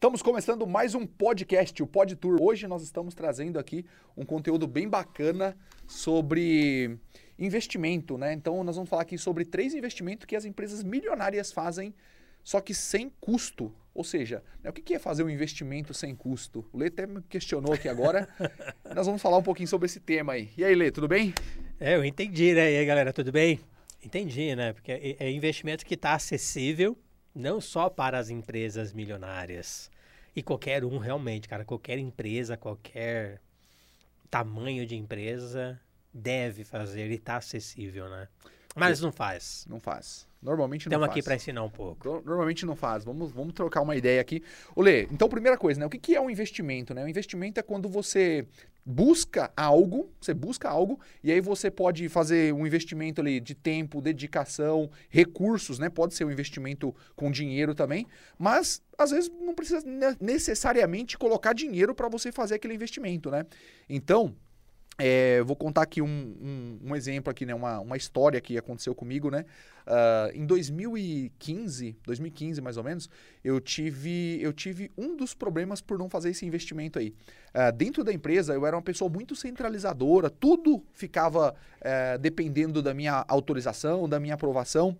Estamos começando mais um podcast, o Pod Tour. Hoje nós estamos trazendo aqui um conteúdo bem bacana sobre investimento, né? Então nós vamos falar aqui sobre três investimentos que as empresas milionárias fazem, só que sem custo. Ou seja, né, o que é fazer um investimento sem custo? O Lê até me questionou aqui agora. nós vamos falar um pouquinho sobre esse tema aí. E aí, Lê, tudo bem? É, eu entendi, né? E aí, galera, tudo bem? Entendi, né? Porque é, é investimento que está acessível não só para as empresas milionárias. E qualquer um realmente, cara, qualquer empresa, qualquer tamanho de empresa deve fazer e está acessível, né? Mas não faz. Não faz. Normalmente não Estamos faz. aqui para ensinar um pouco. Normalmente não faz. Vamos, vamos trocar uma ideia aqui. Olê, então primeira coisa, né? O que, que é um investimento? Né? Um investimento é quando você busca algo, você busca algo, e aí você pode fazer um investimento ali de tempo, dedicação, recursos, né? Pode ser um investimento com dinheiro também, mas às vezes não precisa necessariamente colocar dinheiro para você fazer aquele investimento, né? Então, é, vou contar aqui um, um, um, exemplo aqui, né? Uma, uma história que aconteceu comigo, né? Uh, em 2015, 2015 mais ou menos, eu tive, eu tive um dos problemas por não fazer esse investimento aí. Uh, dentro da empresa, eu era uma pessoa muito centralizadora, tudo ficava uh, dependendo da minha autorização, da minha aprovação.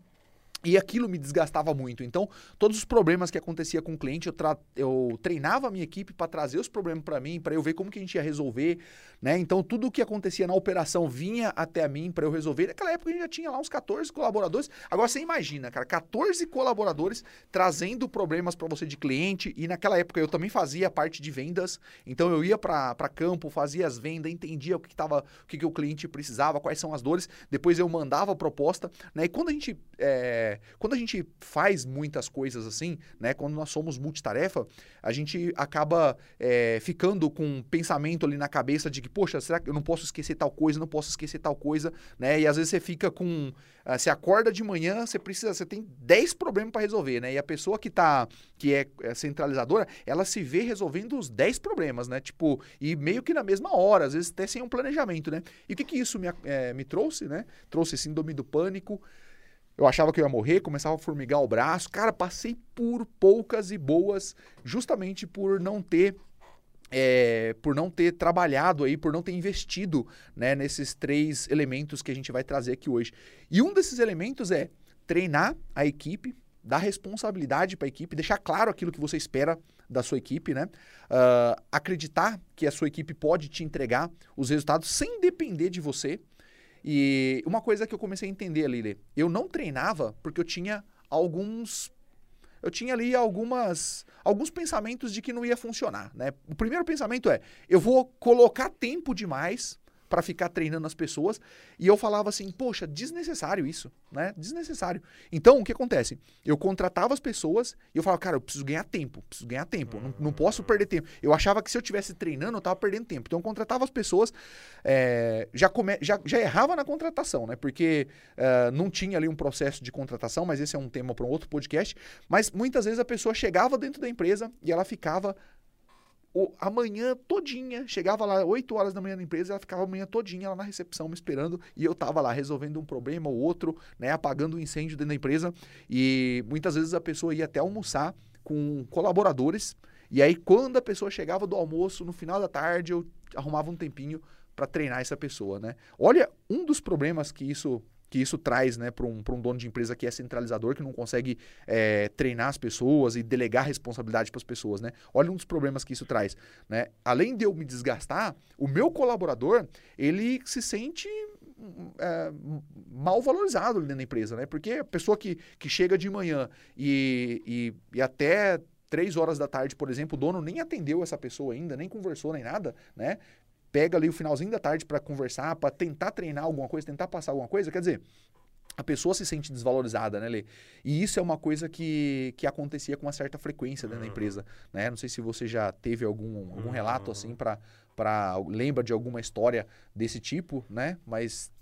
E aquilo me desgastava muito. Então, todos os problemas que acontecia com o cliente, eu, eu treinava a minha equipe para trazer os problemas para mim, para eu ver como que a gente ia resolver, né? Então, tudo o que acontecia na operação vinha até mim para eu resolver. Naquela época a gente já tinha lá uns 14 colaboradores. Agora você imagina, cara, 14 colaboradores trazendo problemas para você de cliente. E naquela época eu também fazia a parte de vendas. Então, eu ia para campo, fazia as vendas, entendia o que, que tava, o que, que o cliente precisava, quais são as dores. Depois eu mandava a proposta, né? E quando a gente é, quando a gente faz muitas coisas assim, né? Quando nós somos multitarefa, a gente acaba é, ficando com um pensamento ali na cabeça de que, poxa, será que eu não posso esquecer tal coisa, não posso esquecer tal coisa, né? E às vezes você fica com. Uh, você acorda de manhã, você precisa, você tem 10 problemas para resolver, né? E a pessoa que tá, que é, é centralizadora, ela se vê resolvendo os 10 problemas, né? Tipo, e meio que na mesma hora, às vezes até sem um planejamento, né? E o que que isso me, é, me trouxe, né? Trouxe síndrome do pânico, eu achava que eu ia morrer, começava a formigar o braço. Cara, passei por poucas e boas, justamente por não ter é, por não ter trabalhado aí, por não ter investido né, nesses três elementos que a gente vai trazer aqui hoje. E um desses elementos é treinar a equipe, dar responsabilidade para a equipe, deixar claro aquilo que você espera da sua equipe, né? Uh, acreditar que a sua equipe pode te entregar os resultados sem depender de você. E uma coisa que eu comecei a entender, Lili, eu não treinava porque eu tinha alguns eu tinha ali algumas alguns pensamentos de que não ia funcionar, né? O primeiro pensamento é: eu vou colocar tempo demais para ficar treinando as pessoas. E eu falava assim, poxa, desnecessário isso, né? Desnecessário. Então, o que acontece? Eu contratava as pessoas e eu falava, cara, eu preciso ganhar tempo, preciso ganhar tempo, não, não posso perder tempo. Eu achava que se eu tivesse treinando, eu tava perdendo tempo. Então, eu contratava as pessoas, é, já, come, já, já errava na contratação, né? Porque é, não tinha ali um processo de contratação, mas esse é um tema para um outro podcast. Mas muitas vezes a pessoa chegava dentro da empresa e ela ficava o, a manhã todinha, chegava lá 8 horas da manhã na empresa, ela ficava a manhã todinha lá na recepção me esperando e eu tava lá resolvendo um problema ou outro, né, apagando um incêndio dentro da empresa e muitas vezes a pessoa ia até almoçar com colaboradores e aí quando a pessoa chegava do almoço, no final da tarde, eu arrumava um tempinho para treinar essa pessoa, né? Olha, um dos problemas que isso que isso traz né, para um, um dono de empresa que é centralizador, que não consegue é, treinar as pessoas e delegar responsabilidade para as pessoas. Né? Olha um dos problemas que isso traz. Né? Além de eu me desgastar, o meu colaborador ele se sente é, mal valorizado dentro da empresa, né? Porque a pessoa que, que chega de manhã e, e, e até três horas da tarde, por exemplo, o dono nem atendeu essa pessoa ainda, nem conversou nem nada, né? Pega ali o finalzinho da tarde para conversar, para tentar treinar alguma coisa, tentar passar alguma coisa, quer dizer, a pessoa se sente desvalorizada, né, Lê? E isso é uma coisa que, que acontecia com uma certa frequência dentro da uhum. empresa, né? Não sei se você já teve algum, algum relato uhum. assim para para lembra de alguma história desse tipo, né? Mas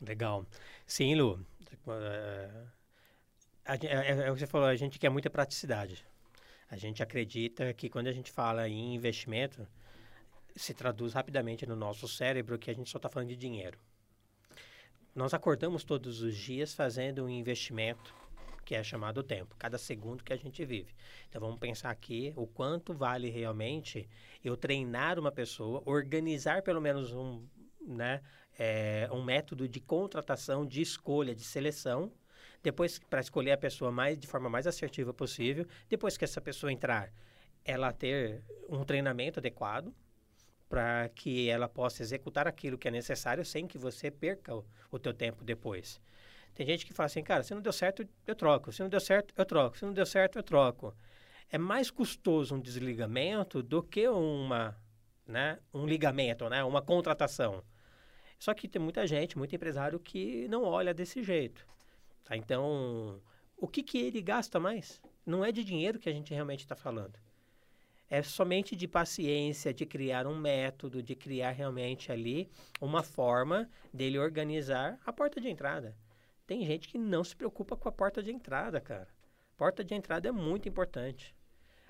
legal. Sim, Lu. É, é, é, o que você falou, a gente quer muita praticidade. A gente acredita que quando a gente fala em investimento, se traduz rapidamente no nosso cérebro que a gente só está falando de dinheiro. Nós acordamos todos os dias fazendo um investimento que é chamado tempo, cada segundo que a gente vive. Então vamos pensar aqui o quanto vale realmente eu treinar uma pessoa, organizar pelo menos um, né, é, um método de contratação, de escolha, de seleção, depois para escolher a pessoa mais de forma mais assertiva possível, depois que essa pessoa entrar, ela ter um treinamento adequado, para que ela possa executar aquilo que é necessário sem que você perca o, o teu tempo depois. Tem gente que fala assim, cara, se não deu certo, eu troco. Se não deu certo, eu troco. Se não deu certo, eu troco. É mais custoso um desligamento do que uma, né, um ligamento, né, uma contratação. Só que tem muita gente, muito empresário que não olha desse jeito. Tá? Então, o que, que ele gasta mais? Não é de dinheiro que a gente realmente está falando é somente de paciência, de criar um método, de criar realmente ali uma forma dele organizar a porta de entrada. Tem gente que não se preocupa com a porta de entrada, cara. Porta de entrada é muito importante.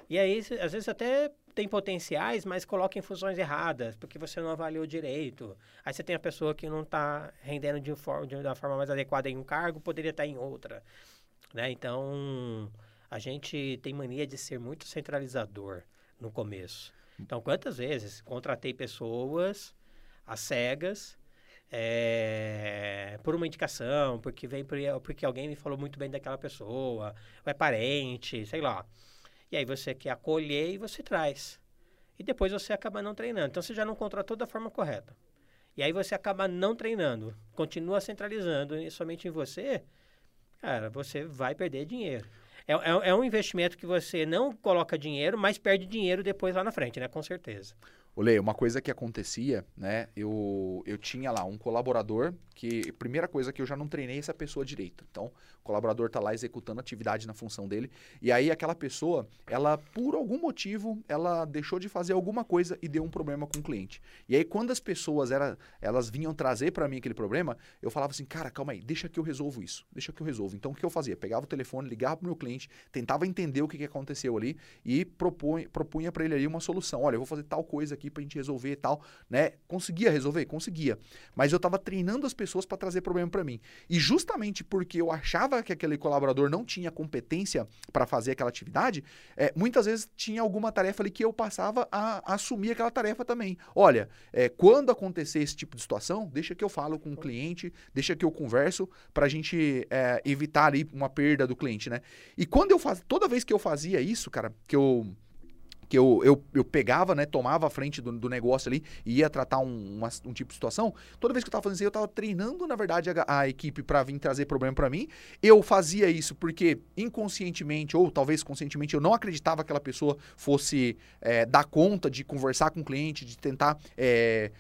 E aí, às vezes até tem potenciais, mas coloca em funções erradas, porque você não avaliou direito. Aí você tem a pessoa que não está rendendo de, forma, de, da forma mais adequada em um cargo, poderia estar em outra. Né? Então, a gente tem mania de ser muito centralizador no começo. Então, quantas vezes contratei pessoas às cegas é, por uma indicação, porque vem porque alguém me falou muito bem daquela pessoa, ou é parente, sei lá. E aí você quer acolher e você traz. E depois você acaba não treinando. Então você já não contratou da forma correta. E aí você acaba não treinando, continua centralizando somente em você, cara, você vai perder dinheiro. É, é, é um investimento que você não coloca dinheiro, mas perde dinheiro depois lá na frente, né? Com certeza. Olê, uma coisa que acontecia, né? Eu, eu tinha lá um colaborador que, primeira coisa que eu já não treinei essa pessoa direito. Então, o colaborador está lá executando atividade na função dele. E aí, aquela pessoa, ela, por algum motivo, ela deixou de fazer alguma coisa e deu um problema com o cliente. E aí, quando as pessoas era, elas vinham trazer para mim aquele problema, eu falava assim, cara, calma aí, deixa que eu resolvo isso. Deixa que eu resolvo. Então, o que eu fazia? Pegava o telefone, ligava pro meu cliente, tentava entender o que, que aconteceu ali e propunha, propunha para ele ali uma solução. Olha, eu vou fazer tal coisa aqui para a gente resolver e tal, né? Conseguia resolver? Conseguia. Mas eu estava treinando as pessoas para trazer problema para mim. E justamente porque eu achava que aquele colaborador não tinha competência para fazer aquela atividade, é, muitas vezes tinha alguma tarefa ali que eu passava a, assumir aquela tarefa também. Olha, é, quando acontecer esse tipo de situação, deixa que eu falo com o cliente, deixa que eu converso para a gente é, evitar ali uma perda do cliente, né? E quando eu fazia, toda vez que eu fazia isso, cara, que eu que eu, eu, eu pegava, né, tomava a frente do, do negócio ali e ia tratar um, uma, um tipo de situação, toda vez que eu estava fazendo isso, eu estava treinando, na verdade, a, a equipe para vir trazer problema para mim. Eu fazia isso porque inconscientemente, ou talvez conscientemente, eu não acreditava que aquela pessoa fosse é, dar conta de conversar com o cliente, de tentar é,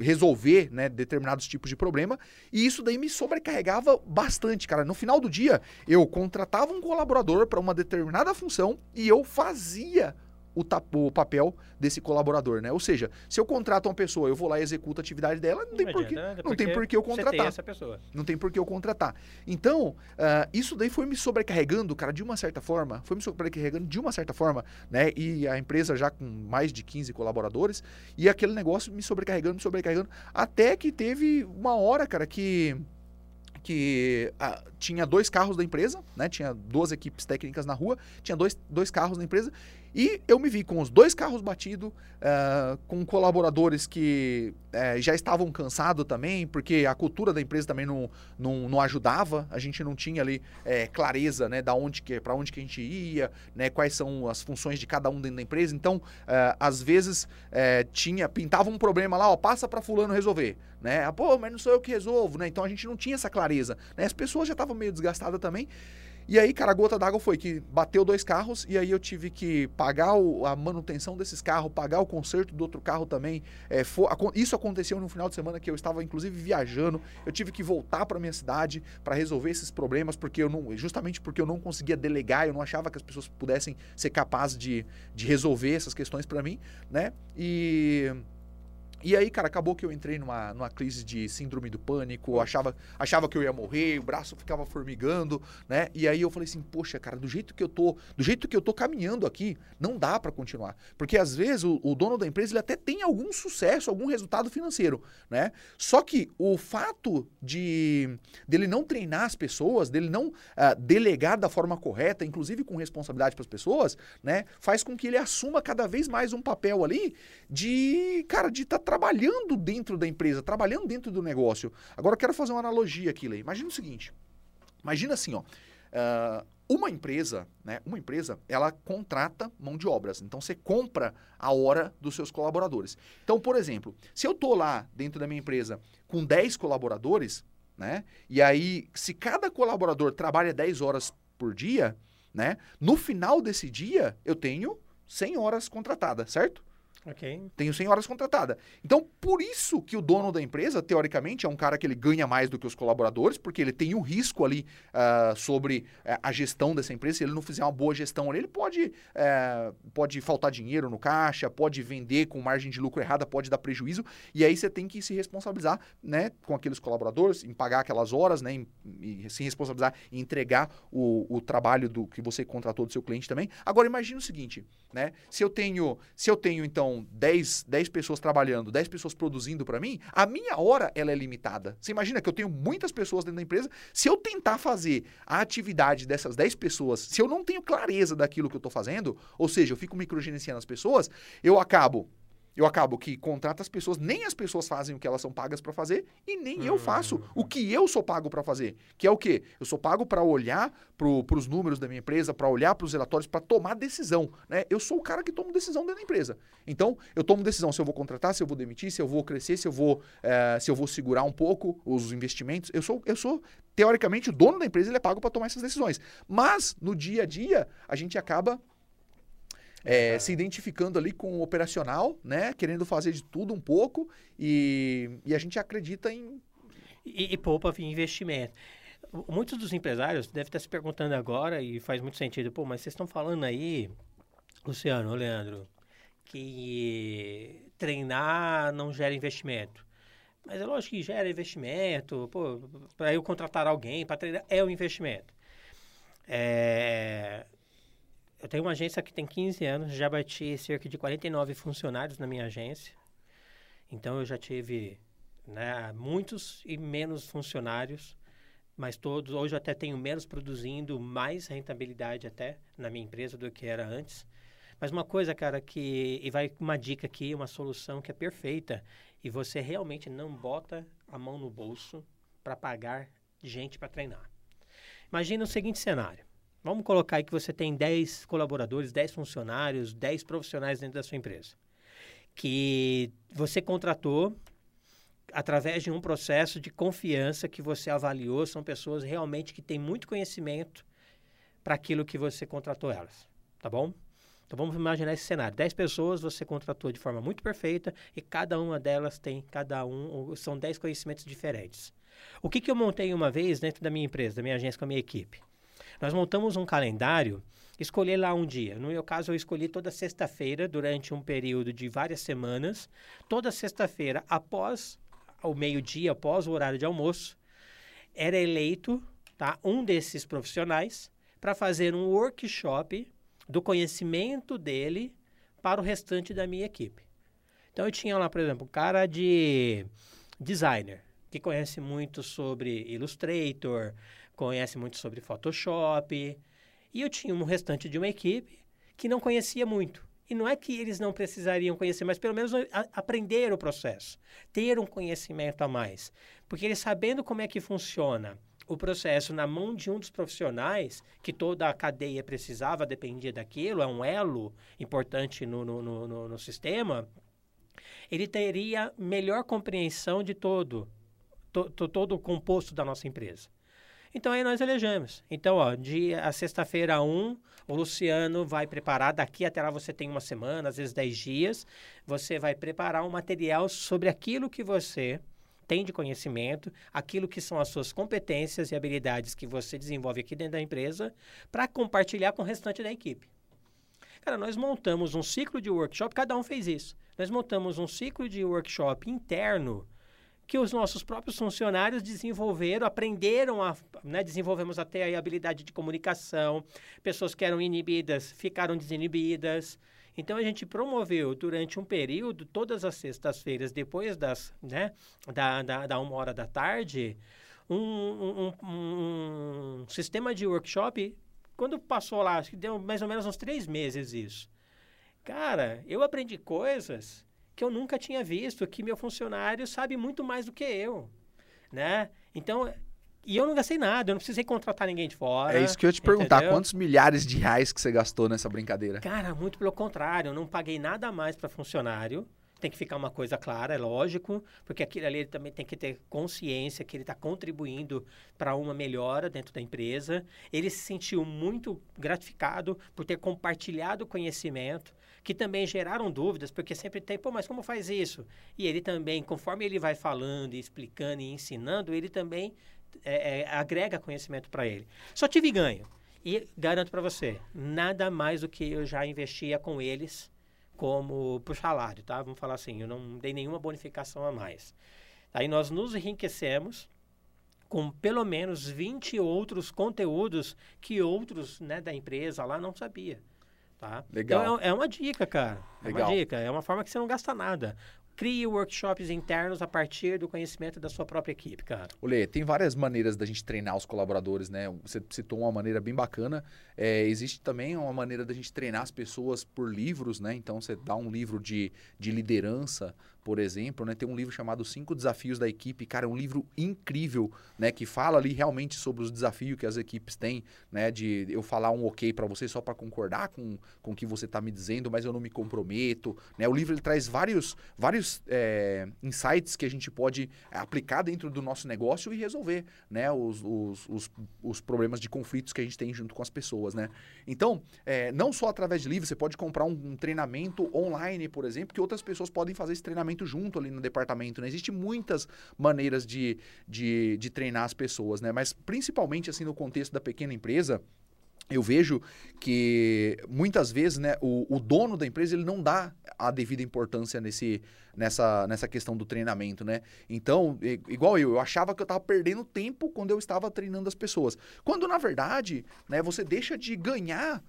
resolver né, determinados tipos de problema. E isso daí me sobrecarregava bastante, cara. No final do dia, eu contratava um colaborador para uma determinada função e eu fazia o, o, papel desse colaborador, né? Ou seja, se eu contrato uma pessoa, eu vou lá e executo a atividade dela, não, não tem por que, né? não tem por que eu contratar. essa pessoa. Não tem por que eu contratar. Então, uh, isso daí foi me sobrecarregando, cara, de uma certa forma, foi me sobrecarregando de uma certa forma, né? E a empresa já com mais de 15 colaboradores, e aquele negócio me sobrecarregando, me sobrecarregando, até que teve uma hora, cara, que que ah, tinha dois carros da empresa, né? Tinha duas equipes técnicas na rua, tinha dois, dois carros da empresa e eu me vi com os dois carros batidos, uh, com colaboradores que uh, já estavam cansados também, porque a cultura da empresa também não, não, não ajudava, a gente não tinha ali uh, clareza né, da onde que, para onde que a gente ia, né, quais são as funções de cada um dentro da empresa. Então, às vezes, tinha pintava um problema lá, ó, passa para fulano resolver. Né? Ah, Pô, mas não sou eu que resolvo, né? Então a gente não tinha essa clareza. Né? As pessoas já estavam meio desgastadas também. E aí, cara, a gota d'água foi que bateu dois carros e aí eu tive que pagar o, a manutenção desses carros, pagar o conserto do outro carro também. É, for, isso aconteceu no final de semana que eu estava, inclusive, viajando. Eu tive que voltar para minha cidade para resolver esses problemas, porque eu não, justamente porque eu não conseguia delegar, eu não achava que as pessoas pudessem ser capazes de, de resolver essas questões para mim, né? E E aí, cara, acabou que eu entrei numa, numa crise de síndrome do pânico, achava, achava que eu ia morrer, o braço ficava formigando, né? E aí eu falei assim, poxa, cara, do jeito que eu tô, do jeito que eu tô caminhando aqui, não dá para continuar. Porque às vezes o, o, dono da empresa ele até tem algum sucesso, algum resultado financeiro, né? Só que o fato de dele não treinar as pessoas, dele não uh, delegar da forma correta, inclusive com responsabilidade para as pessoas, né? Faz com que ele assuma cada vez mais um papel ali de, cara, de estar tá trabalhando dentro da empresa, trabalhando dentro do negócio. Agora eu quero fazer uma analogia aqui, Lei. Imagina o seguinte. Imagina assim, ó. Uh, uma empresa, né? Uma empresa, ela contrata mão de obras. Então você compra a hora dos seus colaboradores. Então, por exemplo, se eu tô lá dentro da minha empresa com 10 colaboradores, né? E aí, se cada colaborador trabalha 10 horas por dia, né? No final desse dia, eu tenho 100 horas contratadas, certo? Ok. Tenho 100 horas contratada. Então, por isso que o dono da empresa, teoricamente, é um cara que ele ganha mais do que os colaboradores, porque ele tem o um risco ali uh, sobre uh, a gestão dessa empresa. Se ele não fizer uma boa gestão ali, ele pode, uh, pode faltar dinheiro no caixa, pode vender com margem de lucro errada, pode dar prejuízo. E aí você tem que se responsabilizar né, com aqueles colaboradores, em pagar aquelas horas, né, em, em se responsabilizar em entregar o, o trabalho do que você contratou do seu cliente também. Agora, imagine o seguinte, né? Se eu tenho, se eu tenho então então 10, 10 pessoas trabalhando, 10 pessoas produzindo para mim, a minha hora ela é limitada. Você imagina que eu tenho muitas pessoas dentro da empresa, se eu tentar fazer a atividade dessas 10 pessoas, se eu não tenho clareza daquilo que eu estou fazendo, ou seja, eu fico microgerenciando as pessoas, eu acabo eu acabo que contrato as pessoas, nem as pessoas fazem o que elas são pagas para fazer e nem eu faço o que eu sou pago para fazer. Que é o quê? Eu sou pago para olhar para os números da minha empresa, para olhar para os relatórios, para tomar decisão. Né? Eu sou o cara que toma decisão dentro da empresa. Então, eu tomo decisão se eu vou contratar, se eu vou demitir, se eu vou crescer, se eu vou, é, se eu vou segurar um pouco os investimentos. Eu sou, eu sou teoricamente, o dono da empresa ele é pago para tomar essas decisões. Mas, no dia a dia, a gente acaba é, se identificando ali com o operacional, né? Querendo fazer de tudo um pouco e, e a gente acredita em... E, e poupa investimento. Muitos dos empresários devem estar se perguntando agora e faz muito sentido. Pô, mas vocês estão falando aí, Luciano, Leandro, que treinar não gera investimento. Mas é lógico que gera investimento. Para eu contratar alguém para treinar é um investimento. É, eu tenho uma agência que tem 15 anos, já bati cerca de 49 funcionários na minha agência. Então eu já tive né, muitos e menos funcionários, mas todos. Hoje eu até tenho menos produzindo, mais rentabilidade até na minha empresa do que era antes. Mas uma coisa, cara, que. E vai uma dica aqui, uma solução que é perfeita. E você realmente não bota a mão no bolso para pagar gente para treinar. Imagina o seguinte cenário. Vamos colocar aí que você tem 10 colaboradores, 10 funcionários, 10 profissionais dentro da sua empresa. Que você contratou através de um processo de confiança que você avaliou, são pessoas realmente que têm muito conhecimento para aquilo que você contratou elas, tá bom? Então vamos imaginar esse cenário. 10 pessoas você contratou de forma muito perfeita e cada uma delas tem, cada um, são 10 conhecimentos diferentes. O que, que eu montei uma vez dentro da minha empresa, da minha agência com a minha equipe? Nós montamos um calendário, escolher lá um dia. No meu caso, eu escolhi toda sexta-feira, durante um período de várias semanas. Toda sexta-feira, após o meio-dia, após o horário de almoço, era eleito tá, um desses profissionais para fazer um workshop do conhecimento dele para o restante da minha equipe. Então eu tinha lá, por exemplo, um cara de designer, que conhece muito sobre Illustrator, conhece muito sobre Photoshop. E eu tinha um restante de uma equipe que não conhecia muito. E não é que eles não precisariam conhecer, mas pelo menos a, aprender o processo, ter um conhecimento a mais. Porque eles sabendo como é que funciona o processo na mão de um dos profissionais, que toda a cadeia precisava, dependia daquilo, é um elo importante no, no, no, no sistema, ele teria melhor compreensão de todo, to, to, todo o composto da nossa empresa. Então aí nós elegemos. Então, ó, de a sexta-feira 1, o Luciano vai preparar, daqui até lá você tem uma semana, às vezes 10 dias, você vai preparar um material sobre aquilo que você tem de conhecimento, aquilo que são as suas competências e habilidades que você desenvolve aqui dentro da empresa, para compartilhar com o restante da equipe. Cara, nós montamos um ciclo de workshop, cada um fez isso. nós montamos um ciclo de workshop interno que os nossos próprios funcionários desenvolveram, aprenderam a, né, desenvolvemos até a habilidade de comunicação, pessoas que eram inibidas ficaram desinibidas. Então a gente promoveu durante um período, todas as sextas-feiras, depois das, né, da, da, da uma hora da tarde, um, um, um, um sistema de workshop. Quando passou lá, acho que deu mais ou menos uns três meses isso. Cara, eu aprendi coisas que eu nunca tinha visto, que meu funcionário sabe muito mais do que eu, né? Então, e eu não gastei nada, eu não precisei contratar ninguém de fora. É isso que eu ia te perguntar, entendeu? quantos milhares de reais que você gastou nessa brincadeira? Cara, muito pelo contrário, eu não paguei nada mais para funcionário. Tem que ficar uma coisa clara, é lógico, porque aquilo ali ele também tem que ter consciência que ele está contribuindo para uma melhora dentro da empresa. Ele se sentiu muito gratificado por ter compartilhado conhecimento que também geraram dúvidas, porque sempre tem, pô, mas como faz isso? E ele também, conforme ele vai falando, explicando e ensinando, ele também é, é, agrega conhecimento para ele. Só tive ganho. E garanto para você, nada mais do que eu já investia com eles como por salário, tá? Vamos falar assim, eu não dei nenhuma bonificação a mais. Aí nós nos enriquecemos com pelo menos 20 outros conteúdos que outros né, da empresa lá não sabia. Tá? Legal. Então é, é uma dica, cara. Legal. É uma dica. É uma forma que você não gasta nada. Crie workshops internos a partir do conhecimento da sua própria equipe, cara. Olê, tem várias maneiras da gente treinar os colaboradores, né? Você citou uma maneira bem bacana. É, existe também uma maneira da gente treinar as pessoas por livros, né? Então, você dá um livro de, de liderança por exemplo, né? Tem um livro chamado Cinco Desafios da Equipe, cara, é um livro incrível, né? Que fala ali realmente sobre os desafios que as equipes têm, né? De eu falar um ok para você só para concordar com, com o que você está me dizendo, mas eu não me comprometo, né? O livro ele traz vários, vários é, insights que a gente pode aplicar dentro do nosso negócio e resolver, né? Os, os, os, os problemas de conflitos que a gente tem junto com as pessoas, né? Então, é, não só através de livro, você pode comprar um, um treinamento online, por exemplo, que outras pessoas podem fazer esse treinamento treinamento junto ali no departamento, né? Existem muitas maneiras de, de, de treinar as pessoas, né? Mas principalmente, assim, no contexto da pequena empresa, eu vejo que muitas vezes né, o, o, dono da empresa ele não dá a devida importância nesse, nessa, nessa questão do treinamento, né? Então, igual eu, eu achava que eu estava perdendo tempo quando eu estava treinando as pessoas. Quando, na verdade, né, você deixa de ganhar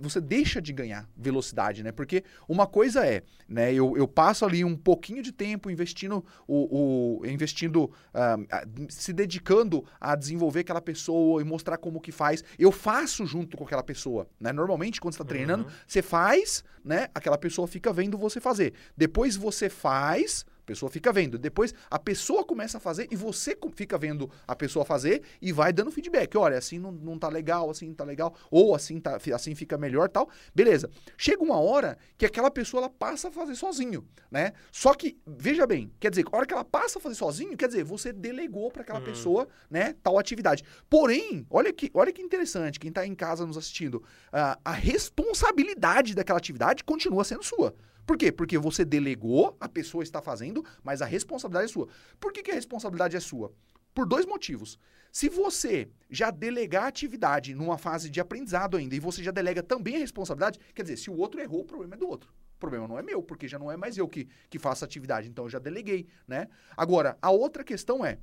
você deixa de ganhar velocidade, né? Porque uma coisa é, né? Eu, eu passo ali um pouquinho de tempo investindo, o, o investindo, uh, se dedicando a desenvolver aquela pessoa e mostrar como que faz. Eu faço junto com aquela pessoa, né? Normalmente quando está treinando, uhum. você faz, né? Aquela pessoa fica vendo você fazer. Depois você faz a pessoa fica vendo. Depois a pessoa começa a fazer e você fica vendo a pessoa fazer e vai dando feedback. Olha, assim não, não tá legal, assim não tá legal, ou assim, tá, assim fica melhor tal. Beleza. Chega uma hora que aquela pessoa ela passa a fazer sozinho, né? Só que, veja bem, quer dizer, a hora que ela passa a fazer sozinho, quer dizer, você delegou para aquela hum. pessoa, né, tal atividade. Porém, olha que, olha que interessante, quem tá em casa nos assistindo, uh, a responsabilidade daquela atividade continua sendo sua. Por quê? Porque você delegou, a pessoa está fazendo, mas a responsabilidade é sua. Por que, que a responsabilidade é sua? Por dois motivos. Se você já delegar a atividade numa fase de aprendizado ainda e você já delega também a responsabilidade, quer dizer, se o outro errou, o problema é do outro. O problema não é meu, porque já não é mais eu que, que faço a atividade, então eu já deleguei, né? Agora, a outra questão é,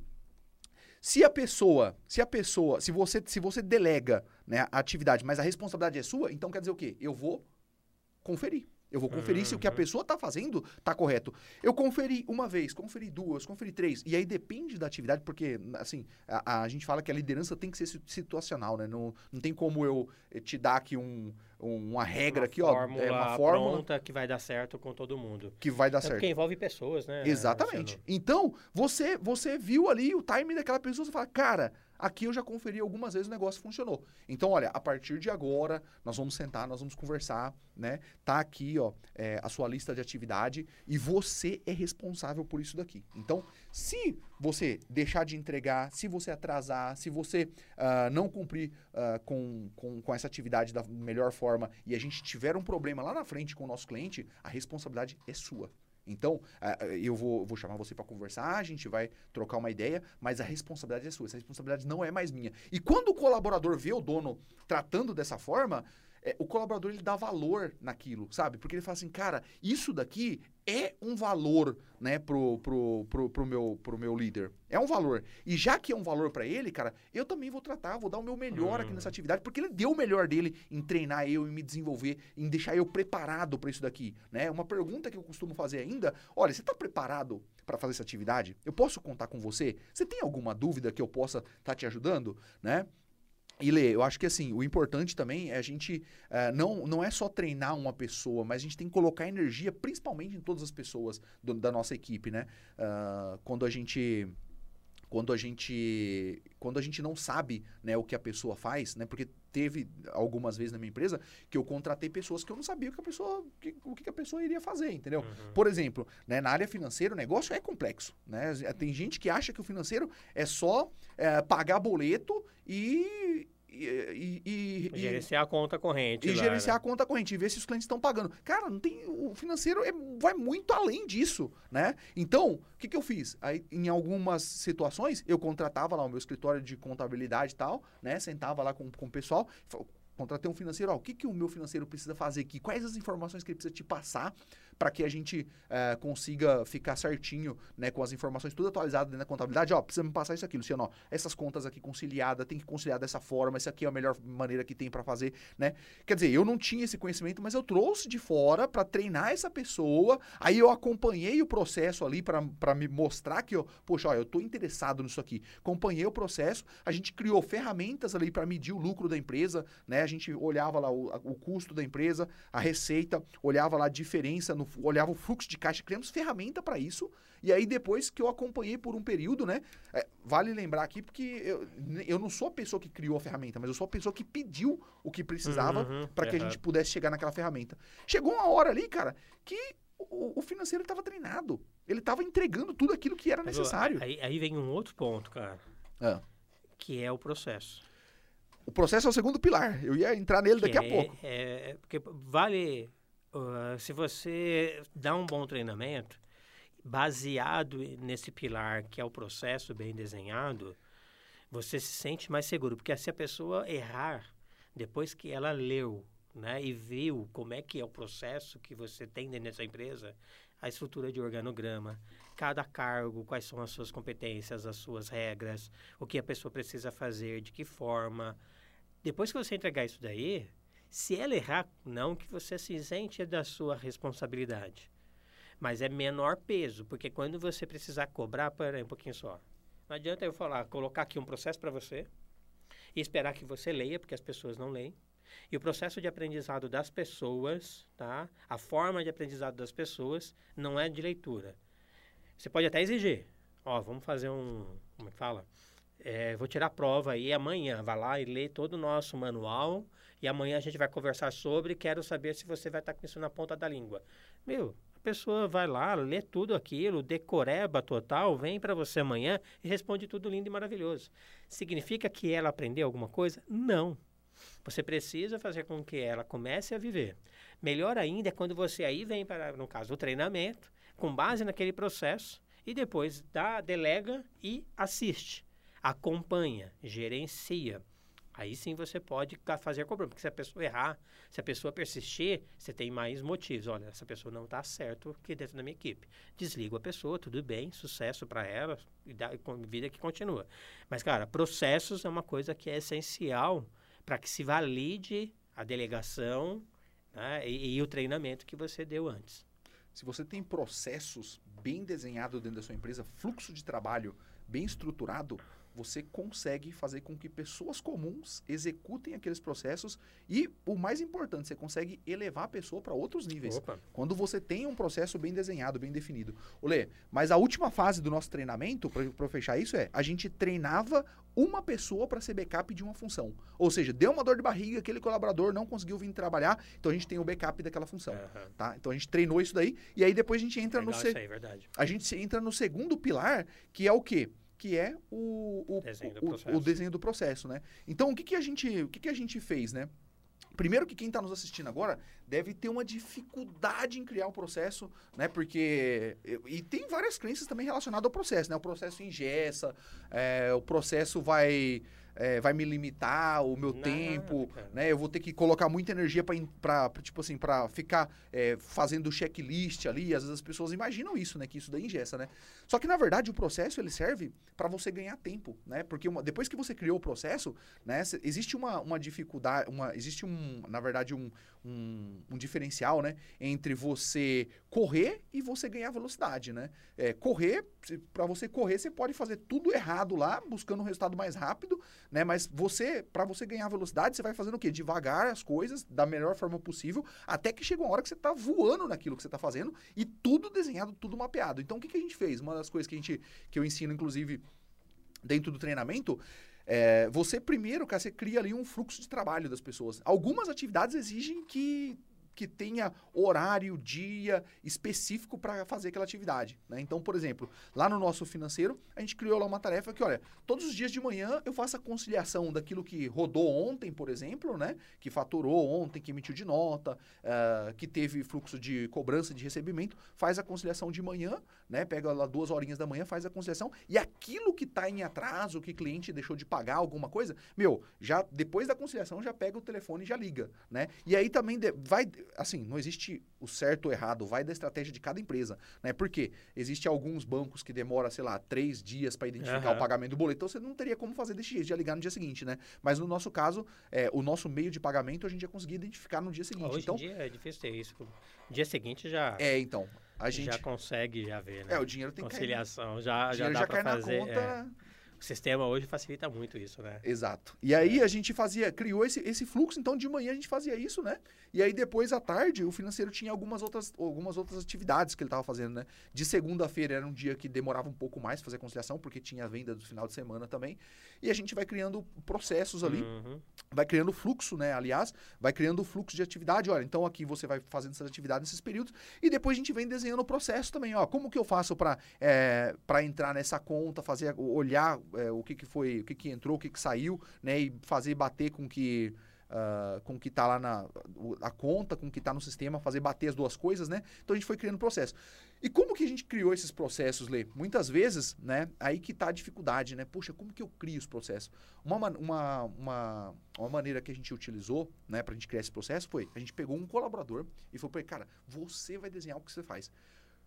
se a pessoa, se a pessoa, se você, se você delega né, a atividade, mas a responsabilidade é sua, então quer dizer o quê? Eu vou conferir. Eu vou conferir uhum. se o que a uhum. pessoa está fazendo está correto. Eu conferi uma vez, conferi duas, conferi três. E aí depende da atividade, porque, assim, a, a gente fala que a liderança tem que ser situacional, né? Não, não tem como eu eh, te dar aqui um, um, uma regra uma aqui, fórmula ó. É uma fórmula pronta que vai dar certo com todo mundo. Que vai dar é certo. Porque envolve pessoas, né? Exatamente. Então, você, você viu ali o time daquela pessoa, você fala, cara Aqui eu já conferi algumas vezes o negócio funcionou. Então, olha, a partir de agora, nós vamos sentar, nós vamos conversar, né? Tá aqui, ó, é, a sua lista de atividade e você é responsável por isso daqui. Então, se você deixar de entregar, se você atrasar, se você uh, não cumprir uh, com, com, com essa atividade da melhor forma e a gente tiver um problema lá na frente com o nosso cliente, a responsabilidade é sua. Então, eu vou, vou chamar você para conversar, a gente vai trocar uma ideia, mas a responsabilidade é sua. Essa responsabilidade não é mais minha. E quando o colaborador vê o dono tratando dessa forma, é, o colaborador ele dá valor naquilo, sabe? Porque ele fala assim, cara, isso daqui é um valor, né, pro, pro, pro, pro, meu, pro meu líder. É um valor. E já que é um valor para ele, cara, eu também vou tratar, vou dar o meu melhor aqui nessa atividade, porque ele deu o melhor dele em treinar eu, em me desenvolver, em deixar eu preparado para isso daqui, né? Uma pergunta que eu costumo fazer ainda, olha, você tá preparado para fazer essa atividade? Eu posso contar com você? Você tem alguma dúvida que eu possa estar tá te ajudando, né? E Lê, eu acho que assim, o importante também é a gente uh, não, não é só treinar uma pessoa, mas a gente tem que colocar energia, principalmente em todas as pessoas do, da nossa equipe, né? Uh, quando a gente quando a gente quando a gente não sabe né, o que a pessoa faz, né? Porque teve algumas vezes na minha empresa que eu contratei pessoas que eu não sabia o que a pessoa, que, o que a pessoa iria fazer, entendeu? Uhum. Por exemplo, né, na área financeira o negócio é complexo, né? Tem gente que acha que o financeiro é só é, pagar boleto e, e, e, e, gerenciar a conta corrente. E lá, gerenciar né? a conta corrente e ver se os clientes estão pagando. Cara, não tem. O financeiro é, vai muito além disso, né? Então, o que, que eu fiz? Aí, em algumas situações, eu contratava lá o meu escritório de contabilidade e tal, né? Sentava lá com, com o pessoal, contratei um financeiro, ó, o que, que o meu financeiro precisa fazer aqui? Quais as informações que ele precisa te passar para que a gente uh, consiga ficar certinho, né, com as informações tudo atualizadas dentro da contabilidade. Ó, precisa me passar isso aqui, Luciano. Ó, essas contas aqui conciliadas, tem que conciliar dessa forma, essa aqui é a melhor maneira que tem para fazer, né? Quer dizer, eu não tinha esse conhecimento, mas eu trouxe de fora para treinar essa pessoa. Aí eu acompanhei o processo ali para me mostrar que, eu, poxa, ó, eu tô interessado nisso aqui. Acompanhei o processo, a gente criou ferramentas ali para medir o lucro da empresa, né? A gente olhava lá o, o custo da empresa, a receita, olhava lá a diferença no olhava o fluxo de caixa, criamos ferramenta para isso. E aí, depois que eu acompanhei por um período, né? É, vale lembrar aqui, porque eu, eu não sou a pessoa que criou a ferramenta, mas eu sou a pessoa que pediu o que precisava uhum, para que a gente pudesse chegar naquela ferramenta. Chegou uma hora ali, cara, que o, o financeiro estava treinado. Ele estava entregando tudo aquilo que era necessário. Aí, aí vem um outro ponto, cara. É. Que é o processo. O processo é o segundo pilar. Eu ia entrar nele daqui é, a pouco. É, porque vale uh, se você dá um bom treinamento, baseado nesse pilar que é o processo bem desenhado, você se sente mais seguro. Porque se a pessoa errar, depois que ela leu né, e viu como é que é o processo que você tem dentro dessa empresa, a estrutura de organograma, cada cargo, quais são as suas competências, as suas regras, o que a pessoa precisa fazer, de que forma. Depois que você entregar isso daí, se ela errar, não que você se isente da sua responsabilidade, mas é menor peso, porque quando você precisar cobrar, para um pouquinho só. Não adianta eu falar, colocar aqui um processo para você e esperar que você leia, porque as pessoas não leem. E o processo de aprendizado das pessoas, tá? A forma de aprendizado das pessoas não é de leitura. Você pode até exigir. Ó, vamos fazer um, como é que fala? É, vou tirar a prova aí amanhã. Vai lá e lê todo o nosso manual e amanhã a gente vai conversar sobre. Quero saber se você vai estar com isso na ponta da língua. Meu, a pessoa vai lá, lê tudo aquilo, decoreba total, vem para você amanhã e responde tudo lindo e maravilhoso. Significa que ela aprendeu alguma coisa? Não. Você precisa fazer com que ela comece a viver. Melhor ainda é quando você aí vem para, no caso, o treinamento, com base naquele processo, e depois dá, delega e assiste, acompanha, gerencia. Aí sim você pode fazer a cobrança. Porque se a pessoa errar, se a pessoa persistir, você tem mais motivos. Olha, essa pessoa não está certo aqui dentro da minha equipe. Desligo a pessoa, tudo bem, sucesso para ela, e dá, vida que continua. Mas, cara, processos é uma coisa que é essencial para que se valide a delegação né, e, e o treinamento que você deu antes. Se você tem processos bem desenhados dentro da sua empresa, fluxo de trabalho bem estruturado, você consegue fazer com que pessoas comuns executem aqueles processos e, o mais importante, você consegue elevar a pessoa para outros níveis. Opa. Quando você tem um processo bem desenhado, bem definido. Olê, mas a última fase do nosso treinamento, para fechar isso, é a gente treinava uma pessoa para ser backup de uma função. Ou seja, deu uma dor de barriga, aquele colaborador não conseguiu vir trabalhar, então a gente tem o backup daquela função. Uhum. Tá? Então a gente treinou isso daí e aí depois a gente entra Legal, no... Se... Aí, a gente entra no segundo pilar, que é o quê? Que é o, o, desenho, do o, o desenho do processo, né? Então, o que, que, a, gente, o que, que a gente fez, né? Primeiro que quem está nos assistindo agora deve ter uma dificuldade em criar o processo, né? Porque. E tem várias crenças também relacionadas ao processo, né? O processo ingessa, é, o processo vai. É, vai me limitar o meu tempo, cara. né? Eu vou ter que colocar muita energia para tipo assim, para ficar é, fazendo checklist ali. Às vezes as pessoas imaginam isso, né? Que isso daí ingessa, né? Só que na verdade o processo ele serve para você ganhar tempo, né? Porque uma- depois que você criou o processo, né? Existe uma, uma dificuldade, uma, existe um, na verdade um, um, um diferencial, né? Entre você correr e você ganhar velocidade, né? É, correr, para você correr, você pode fazer tudo errado lá, buscando um resultado mais rápido, né? Mas você, para você ganhar velocidade, você vai fazendo o quê? Devagar as coisas, da melhor forma possível, até que chega uma hora que você tá voando naquilo que você tá fazendo e tudo desenhado, tudo mapeado. Então, o que, que a gente fez? Uma das coisas que a gente, que eu ensino, inclusive, dentro do treinamento, é, você primeiro, cara, você cria ali um fluxo de trabalho das pessoas. Algumas atividades exigem que que tenha horário, dia específico para fazer aquela atividade. Né? Então, por exemplo, lá no nosso financeiro, a gente criou lá uma tarefa que, olha, todos os dias de manhã eu faço a conciliação daquilo que rodou ontem, por exemplo, né? Que faturou ontem, que emitiu de nota, ah, que teve fluxo de cobrança de recebimento, faz a conciliação de manhã, né? Pega lá duas horinhas da manhã, faz a conciliação, e aquilo que está em atraso, que o cliente deixou de pagar alguma coisa, meu, já depois da conciliação já pega o telefone e já liga, né? E aí também vai, assim, não existe o certo ou errado, vai da estratégia de cada empresa, né? Porque existe alguns bancos que demora, sei lá, três dias para identificar Aham. o pagamento do boleto, então você não teria como fazer desse jeito, já ligar no dia seguinte, né? Mas no nosso caso, é, o nosso meio de pagamento a gente já conseguia identificar no dia seguinte. Hoje então, em dia é difícil ter isso. No dia seguinte já, é, então, a gente já consegue já ver, né? é, o dinheiro tem que cair. Conciliação, já, O já dinheiro dá já cai fazer. na conta. é. O sistema hoje facilita muito isso, né? Exato. E aí a gente fazia, criou esse, esse fluxo, então de manhã a gente fazia isso, né? E aí depois à tarde o financeiro tinha algumas outras, algumas outras atividades que ele estava fazendo, né? De segunda-feira era um dia que demorava um pouco mais fazer a conciliação, porque tinha a venda do final de semana também. E a gente vai criando processos ali, Uhum. vai criando fluxo, né? Aliás, vai criando fluxo de atividade. Olha, então aqui você vai fazendo essas atividades nesses períodos e depois a gente vem desenhando o processo também. Ó, como que eu faço para para entrar nessa conta, fazer olhar é, o que, que foi, o que, que entrou, o que, que saiu, né? E fazer bater com que ah, com o que está lá na a conta, com o que está no sistema, fazer bater as duas coisas, né? Então a gente foi criando processo. E como que a gente criou esses processos, Lê? Muitas vezes, né? Aí que tá a dificuldade, né? Puxa, como que eu crio os processos? Uma, uma, uma, uma maneira que a gente utilizou, né, pra gente criar esse processo foi, a gente pegou um colaborador e falou pra ele, cara, você vai desenhar o que você faz.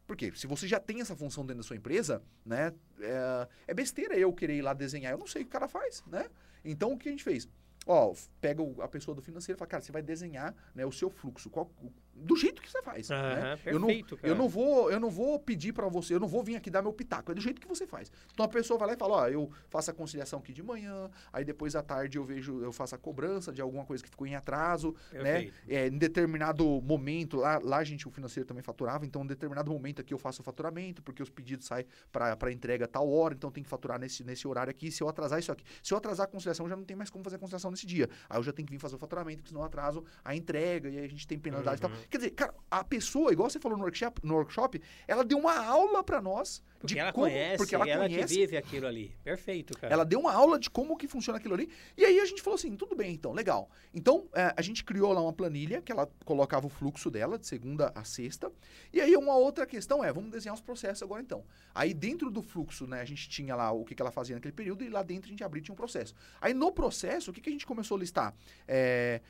Por quê? Se você já tem essa função dentro da sua empresa, né, é, é besteira eu querer ir lá desenhar. Eu não sei o que o cara faz, né? Então, o que a gente fez? Ó, pega o- a pessoa do financeiro e fala, cara, você vai desenhar né, o seu fluxo, qual- do jeito que você faz. né? Aham, Eu não, perfeito, cara. eu não vou, eu não vou pedir pra você, eu não vou vir aqui dar meu pitaco, é do jeito que você faz. Então a pessoa vai lá e fala, ó, eu faço a conciliação aqui de manhã, aí depois à tarde eu vejo, eu faço a cobrança de alguma coisa que ficou em atraso, né? Perfeito. É, em determinado momento, lá, lá a gente, o financeiro também faturava, então em determinado momento aqui eu faço o faturamento, porque os pedidos saem para entrega a tal hora, então tem que faturar nesse, nesse horário aqui, se eu atrasar isso aqui. Se eu atrasar a conciliação, já não tem mais como fazer a conciliação nesse dia. Aí eu já tenho que vir fazer o faturamento, porque senão eu atraso a entrega, e aí a gente tem penalidade e tal. Quer dizer, cara, a pessoa, igual você falou no workshop, no workshop ela deu uma aula para nós Porque ela como, conhece, porque ela, ela conhece que vive aquilo ali. Perfeito, cara. ela deu uma aula de como que funciona aquilo ali. E aí a gente falou assim, tudo bem, então, legal. Então, é, a gente criou lá uma planilha que ela colocava o fluxo dela de segunda a sexta. E aí uma outra questão é, vamos desenhar os processos agora então. Aí dentro do fluxo, né, a gente tinha lá o que, que ela fazia naquele período e lá dentro a gente abria tinha um processo. Aí no processo, o que, que a gente começou a listar? É,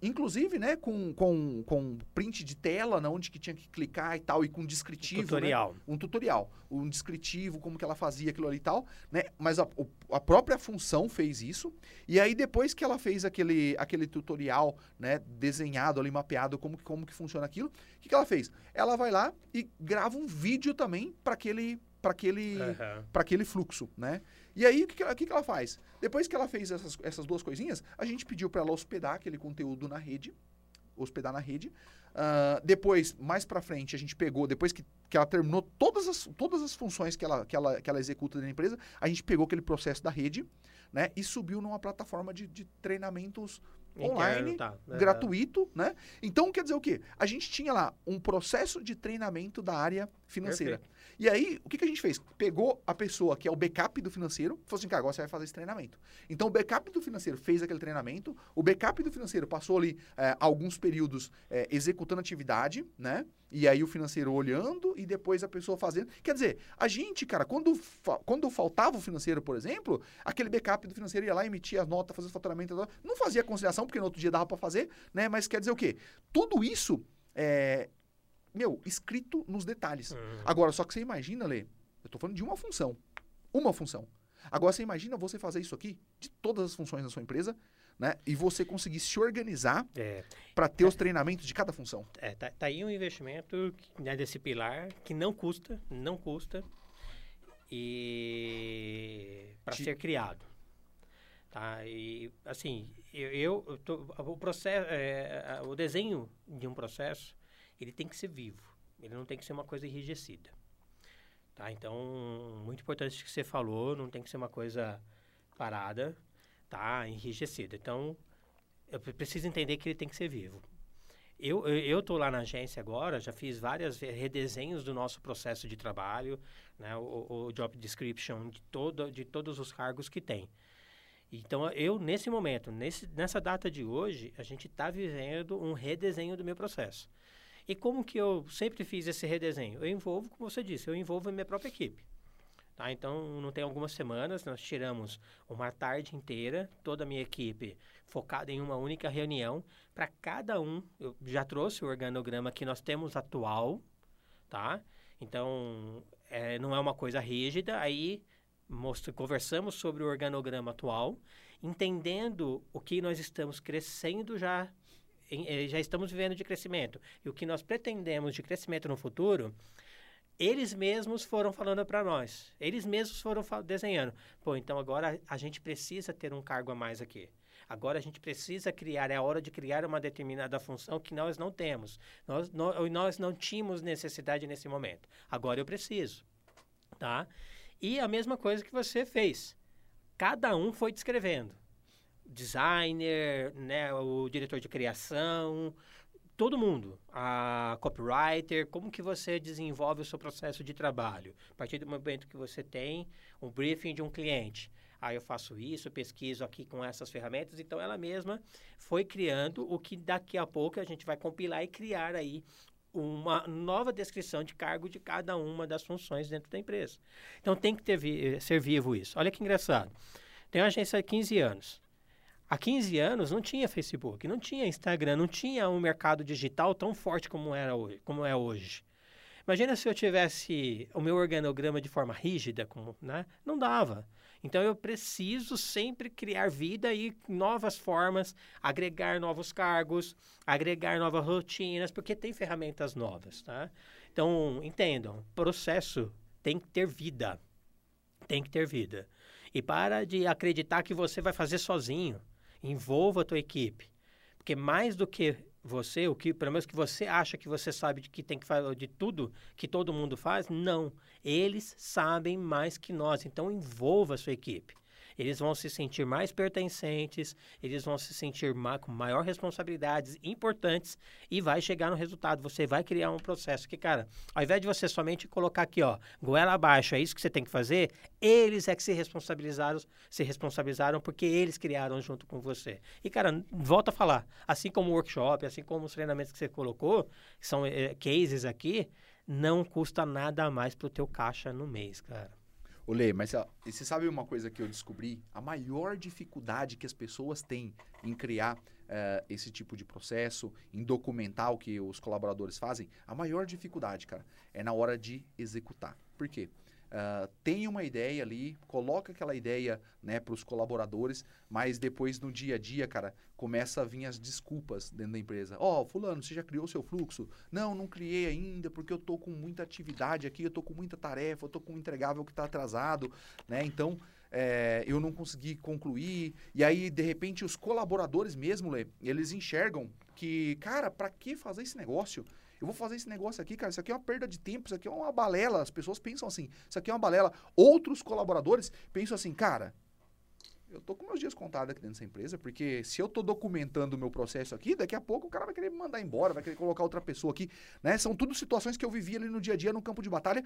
Inclusive, né, com, com, com print de tela, né, onde que tinha que clicar e tal, e com descritivo. né? Tutorial. um tutorial, um descritivo, como que ela fazia aquilo ali e tal, né? Mas a, a própria função fez isso. E aí, depois que ela fez aquele, aquele tutorial, né? Desenhado ali, mapeado, como, que- como que funciona aquilo, o que, que ela fez? Ela vai lá e grava um vídeo também para aquele, para aquele, para aquele fluxo, né? E aí, o que, que, ela, o que que ela faz? Depois que ela fez essas, essas duas coisinhas, a gente pediu para ela hospedar aquele conteúdo na rede, hospedar na rede. Ah, depois, mais para frente, a gente pegou, depois que, que ela terminou todas as, todas as funções que ela, que, ela, que ela executa dentro da empresa, a gente pegou aquele processo da rede, né? E subiu numa plataforma de, de treinamentos online, tá. Gratuito, né? Então, quer dizer o quê? A gente tinha lá um processo de treinamento da área financeira. Perfeito. E aí, o que, que a gente fez? Pegou a pessoa que é o backup do financeiro, falou assim, cara, agora você vai fazer esse treinamento. Então, o backup do financeiro fez aquele treinamento, o backup do financeiro passou ali é, alguns períodos é, executando atividade, né? e aí o financeiro olhando e depois a pessoa fazendo. Quer dizer, a gente, cara, quando, fa quando faltava o financeiro, por exemplo, aquele backup do financeiro ia lá, emitia a nota, fazia o faturamento, não fazia conciliação, porque no outro dia dava para fazer, né? Mas quer dizer o quê? Tudo isso é, meu, escrito nos detalhes. Uhum. Agora, só que você imagina, Lê, eu tô falando de uma função. Uma função. Agora, você imagina você fazer isso aqui de todas as funções da sua empresa, né? E você conseguir se organizar é, para ter é, os treinamentos de cada função. É, tá, tá aí um investimento né, desse pilar que não custa, não custa e para ser criado. Tá? E assim, eu, eu tô, o processo, é, o desenho de um processo, ele tem que ser vivo. Ele não tem que ser uma coisa enrijecida. Tá? Então, muito importante o que você falou, não tem que ser uma coisa parada, tá? Enrijecida. Então, eu preciso entender que ele tem que ser vivo. Eu eu estou lá na agência agora, já fiz vários redesenhos do nosso processo de trabalho, né? O, o job description de todo de todos os cargos que tem. Então, eu, nesse momento, nesse, nessa data de hoje, a gente está vivendo um redesenho do meu processo. E como que eu sempre fiz esse redesenho? Eu envolvo, como você disse, eu envolvo a minha própria equipe. Tá? Então, não tem algumas semanas, nós tiramos uma tarde inteira, toda a minha equipe focada em uma única reunião, para cada um, eu já trouxe o organograma que nós temos atual, tá? Então, é, não é uma coisa rígida, aí mostra, conversamos sobre o organograma atual, entendendo o que nós estamos crescendo já, eh, já estamos vivendo de crescimento e o que nós pretendemos de crescimento no futuro, eles mesmos foram falando para nós, eles mesmos foram desenhando. Pô, então agora a gente precisa ter um cargo a mais aqui. Agora a gente precisa criar, é a hora de criar uma determinada função que nós não temos. Nós, nós, nós não tínhamos necessidade nesse momento. Agora eu preciso, tá? E a mesma coisa que você fez. Cada um foi descrevendo. Designer, né, o diretor de criação, todo mundo, a copywriter, como que você desenvolve o seu processo de trabalho. A partir do momento que você tem um briefing de um cliente, aí eu faço isso, pesquiso aqui com essas ferramentas, então ela mesma foi criando o que daqui a pouco a gente vai compilar e criar aí uma nova descrição de cargo de cada uma das funções dentro da empresa. Então tem que ter, eh, ser vivo isso. Olha que engraçado. Tem uma agência há 15 anos. Há 15 anos não tinha Facebook, não tinha Instagram, não tinha um mercado digital tão forte como, era hoje, como é hoje. Imagina se eu tivesse o meu organograma de forma rígida, como, né? não dava. Então eu preciso sempre criar vida e novas formas, agregar novos cargos, agregar novas rotinas, porque tem ferramentas novas, tá? Então, entendam, processo tem que ter vida. Tem que ter vida. E para de acreditar que você vai fazer sozinho. Envolva a tua equipe. Porque mais do que você, o que, pelo menos que você acha que você sabe de que tem que fazer de tudo que todo mundo faz, não. Eles sabem mais que nós, então envolva a sua equipe eles vão se sentir mais pertencentes, eles vão se sentir ma com maior responsabilidades importantes e vai chegar no resultado. Você vai criar um processo que, cara, ao invés de você somente colocar aqui, ó, goela abaixo, é isso que você tem que fazer, eles é que se responsabilizaram, se responsabilizaram porque eles criaram junto com você. E, cara, volta a falar, assim como o workshop, assim como os treinamentos que você colocou, que são é, cases aqui, não custa nada a mais pro teu caixa no mês, cara. Olê, mas ó, você sabe uma coisa que eu descobri? A maior dificuldade que as pessoas têm em criar uh, esse tipo de processo, em documentar o que os colaboradores fazem, a maior dificuldade, cara, é na hora de executar. Por quê? Uh, tem uma ideia ali, coloca aquela ideia né, para os colaboradores, mas depois no dia a dia, cara, começa a vir as desculpas dentro da empresa. Ó, oh, fulano, você já criou seu fluxo? Não, não criei ainda, porque eu tô com muita atividade aqui, eu tô com muita tarefa, eu tô com um entregável que está atrasado, né? Então, é, eu não consegui concluir. E aí, de repente, os colaboradores mesmo, Lê, eles enxergam que, cara, para que fazer esse negócio? Eu vou fazer esse negócio aqui, cara. Isso aqui é uma perda de tempo, isso aqui é uma balela. As pessoas pensam assim, isso aqui é uma balela. Outros colaboradores pensam assim, cara, eu tô com meus dias contados aqui dentro dessa empresa, porque se eu tô documentando o meu processo aqui, daqui a pouco o cara vai querer me mandar embora, vai querer colocar outra pessoa aqui, né? São tudo situações que eu vivi ali no dia a dia no campo de batalha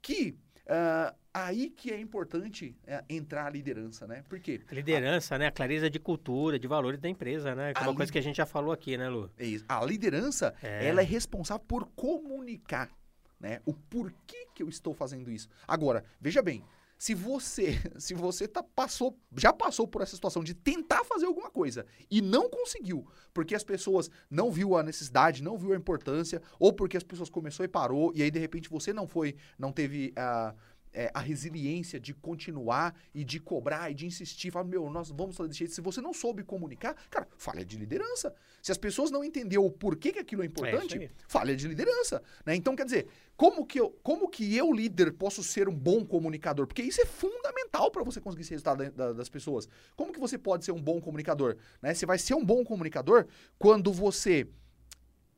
que ah, aí que é importante é, entrar a liderança, né? Por quê? Liderança, né? A clareza de cultura, de valores da empresa, né? Que é A uma coisa que a gente já falou aqui, né, Lu? É isso. A liderança, É. ela é responsável por comunicar, né? O porquê que eu estou fazendo isso. Agora, veja bem, se você, se você tá, passou, já passou por essa situação de tentar fazer alguma coisa e não conseguiu, porque as pessoas não viu a necessidade, não viu a importância, ou porque as pessoas começou e parou, e aí de repente você não foi, não teve a é, a resiliência de continuar e de cobrar e de insistir, falar, meu, nós vamos fazer desse jeito. Se você não soube comunicar, cara, falha de liderança. Se as pessoas não entenderam o porquê que aquilo é importante, aí. falha de liderança. Né? Então, quer dizer, como que, eu, como que eu, líder, posso ser um bom comunicador? Porque isso é fundamental para você conseguir esse resultado da- da- das pessoas. Como que você pode ser um bom comunicador? Né? Você vai ser um bom comunicador quando você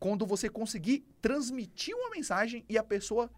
quando você conseguir transmitir uma mensagem e a pessoa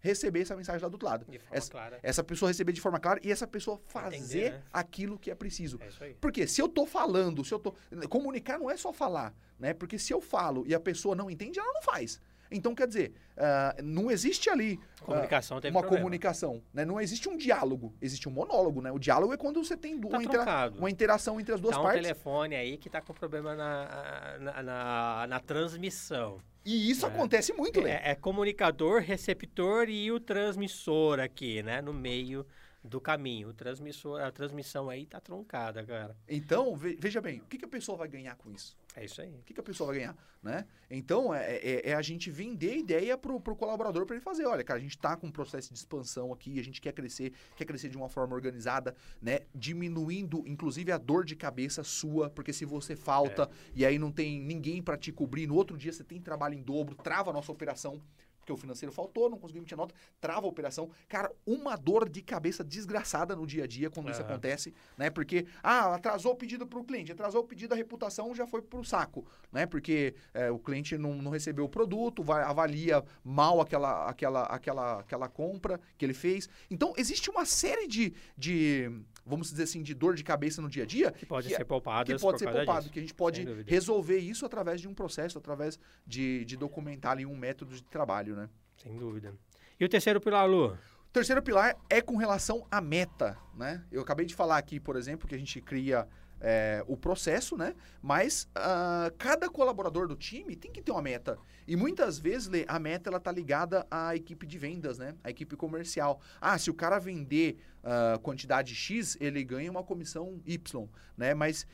receber essa mensagem lá do outro lado. De forma Essa, clara. essa pessoa receber de forma clara e essa pessoa fazer Entender, né? aquilo que é preciso. É. Porque se eu tô falando, se eu tô. Comunicar não é só falar, né? Porque se eu falo e a pessoa não entende, ela não faz. Então, quer dizer, ah, não existe ali ah, Comunicação teve uma problema. comunicação, né? Não existe um diálogo, existe um monólogo, né? O diálogo é quando você tem Tá uma, intera- uma interação entre as duas Tá um partes. telefone aí que tá com problema na, na, na, na transmissão. E isso É. acontece muito, né? É, é comunicador, receptor e o transmissor aqui, né? No meio do caminho. O transmissor, a transmissão aí tá truncada, cara. Então, ve- veja bem, o que, que a pessoa vai ganhar com isso? É isso aí. O que, que a pessoa vai ganhar, né? Então, é, é- é a gente vender ideia pro, pro colaborador para ele fazer. Olha, cara, a gente tá com um processo de expansão aqui, a gente quer crescer, quer crescer de uma forma organizada, né? Diminuindo, inclusive, a dor de cabeça sua, porque se você falta e aí não tem ninguém para te cobrir, no outro dia você tem trabalho em dobro, trava a nossa operação. Porque o financeiro faltou, não conseguiu emitir nota, trava a operação. Cara, uma dor de cabeça desgraçada no dia a dia quando isso Aham. acontece, né? Porque, ah, atrasou o pedido pro cliente, atrasou o pedido, a reputação já foi pro saco, né? Porque é, o cliente não, não recebeu o produto, vai, avalia mal aquela, aquela, aquela, aquela compra que ele fez. Então, existe uma série de, de, vamos dizer assim, de dor de cabeça no dia a dia Que pode Que é- ser poupado que pode ser poupado, disso. que a gente pode resolver isso através de um processo, através de, de documentar ali um método de trabalho, né? Sem dúvida. E o terceiro pilar, Lu? O terceiro pilar é com relação à meta, né? Eu acabei de falar aqui, por exemplo, que a gente cria é, o processo, né? Mas ah, cada colaborador do time tem que ter uma meta. E muitas vezes, Lê, a meta ela tá ligada à equipe de vendas, né? A equipe comercial. Ah, se o cara vender ah, quantidade X, ele ganha uma comissão Y, né? Mas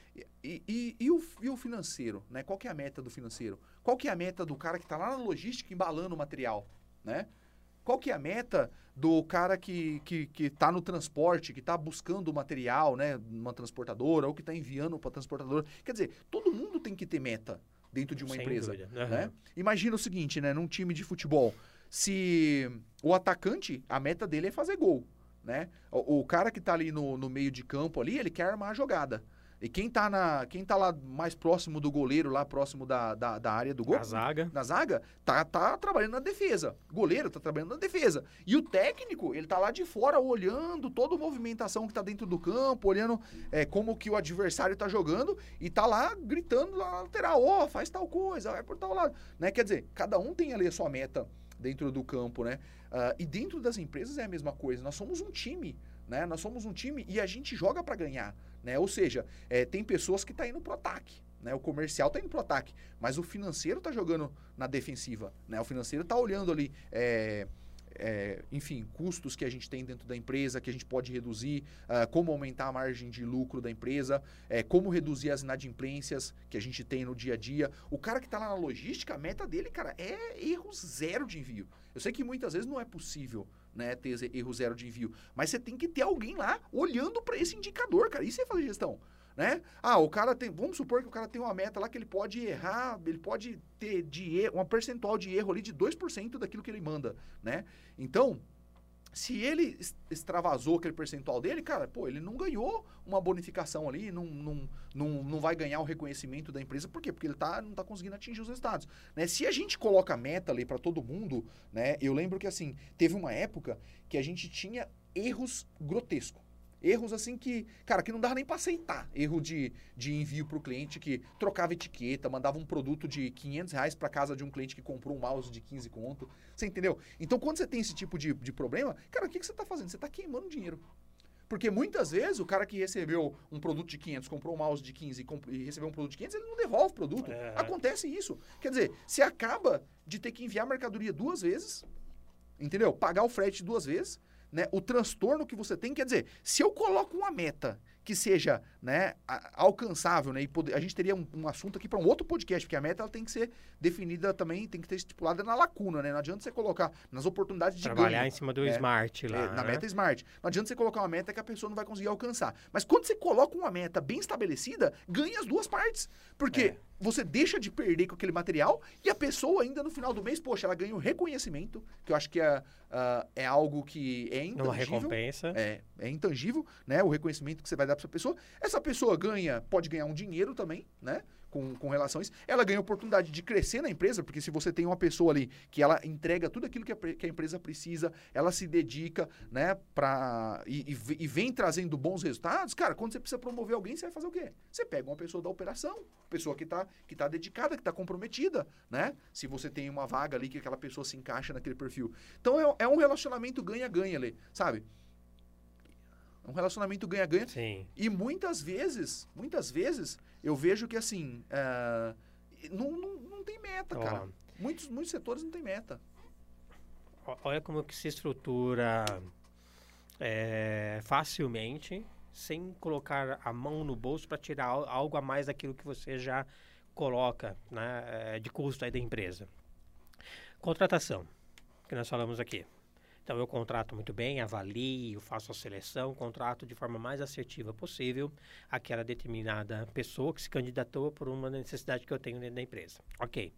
e, e- e o, e o financeiro, né? Qual que é a meta do financeiro? Qual que é a meta do cara que está lá na logística embalando o material, né? Qual que é a meta do cara que, que, que tá no transporte, que está buscando o material, né? Numa transportadora, ou que está enviando para transportadora. Quer dizer, todo mundo tem que ter meta dentro de uma Sem empresa. dúvida. Né? Imagina o seguinte, né? Num time de futebol, se o atacante, a meta dele é fazer gol, né? O, o cara que tá ali no, no meio de campo ali, ele quer armar a jogada. E quem tá, na, quem tá lá mais próximo do goleiro, lá próximo da, da, da área do gol, A zaga. na zaga, tá, tá trabalhando na defesa. O goleiro tá trabalhando na defesa. E o técnico, ele tá lá de fora olhando toda a movimentação que tá dentro do campo, olhando é, como que o adversário tá jogando e tá lá gritando lá na lateral, ó, faz tal coisa, vai por tal lado. Né? Quer dizer, cada um tem ali a sua meta dentro do campo, né? Ah, e dentro das empresas é a mesma coisa. Nós somos um time, né? Nós somos um time e a gente joga para ganhar, né? Ou seja, é, tem pessoas que tá indo pro ataque, né? O comercial tá indo pro ataque, mas o financeiro tá jogando na defensiva, né? O financeiro tá olhando ali, é, é, enfim, custos que a gente tem dentro da empresa, que a gente pode reduzir, ah, como aumentar a margem de lucro da empresa, é, como reduzir as inadimplências que a gente tem no dia a dia. O cara que está lá na logística, a meta dele, cara, é erro zero de envio. Eu sei que muitas vezes não é possível né, ter erro zero de envio, mas você tem que ter alguém lá olhando para esse indicador, cara. Isso é fazer gestão. Né? Ah, o cara tem. Vamos supor que o cara tem uma meta lá que ele pode errar, ele pode ter de erro, uma percentual de erro ali de 2% daquilo que ele manda, né? Então, se ele extravasou aquele percentual dele, cara, pô, ele não ganhou uma bonificação ali, não, não, não, não vai ganhar o reconhecimento da empresa. Por quê? Porque ele tá, não tá conseguindo atingir os resultados. Né? Se a gente coloca meta ali para todo mundo, né? Eu lembro que assim, teve uma época que a gente tinha erros grotescos. Erros assim que, cara, que não dava nem para aceitar. Erro de, de envio para o cliente que trocava etiqueta, mandava um produto de 500 reais para casa de um cliente que comprou um mouse de 15 conto. Você entendeu? Então, quando você tem esse tipo de, de problema, cara, o que, que você está fazendo? Você está queimando dinheiro. Porque muitas vezes o cara que recebeu um produto de 500, comprou um mouse de 15 e, recebeu um produto de 500, ele não devolve o produto. É. Acontece isso. Quer dizer, você acaba de ter que enviar mercadoria duas vezes, entendeu? Pagar o frete duas vezes, né? O transtorno que você tem, quer dizer, se eu coloco uma meta que seja né, alcançável, né? E poder, a gente teria um, um assunto aqui para um outro podcast, porque a meta ela tem que ser definida também, tem que ter estipulada na lacuna, né? Não adianta você colocar nas oportunidades de Trabalhar ganho, em cima do é, smart lá. É, na né? meta smart. Não adianta você colocar uma meta que a pessoa não vai conseguir alcançar. Mas quando você coloca uma meta bem estabelecida, ganha as duas partes. Porque é. você deixa de perder com aquele material e a pessoa ainda no final do mês, poxa, ela ganha o um reconhecimento, que eu acho que é, uh, é algo que é intangível. Uma recompensa. É, é intangível, né? O reconhecimento que você vai dar para essa pessoa. Essa pessoa ganha, pode ganhar um dinheiro também, né? Com, com relação a isso. Ela ganha a oportunidade de crescer na empresa, porque se você tem uma pessoa ali que ela entrega tudo aquilo que a, que a empresa precisa, ela se dedica, né, pra, e, e, e, vem trazendo bons resultados, cara, quando você precisa promover alguém, você vai fazer o quê? Você pega uma pessoa da operação, pessoa que está que tá dedicada, que está comprometida, né? Se você tem uma vaga ali que aquela pessoa se encaixa naquele perfil. Então é, é um relacionamento ganha-ganha ali, sabe? É um relacionamento ganha-ganha. E muitas vezes, muitas vezes, eu vejo que assim, uh, não, não, não tem meta, oh. cara. Muitos, muitos setores não tem meta. Olha como que se estrutura é, facilmente, sem colocar a mão no bolso para tirar algo a mais daquilo que você já coloca né, de custo aí da empresa. Contratação, que nós falamos aqui. Então eu contrato muito bem, avalio, faço a seleção, contrato de forma mais assertiva possível aquela determinada pessoa que se candidatou por uma necessidade que eu tenho dentro da empresa. Ok.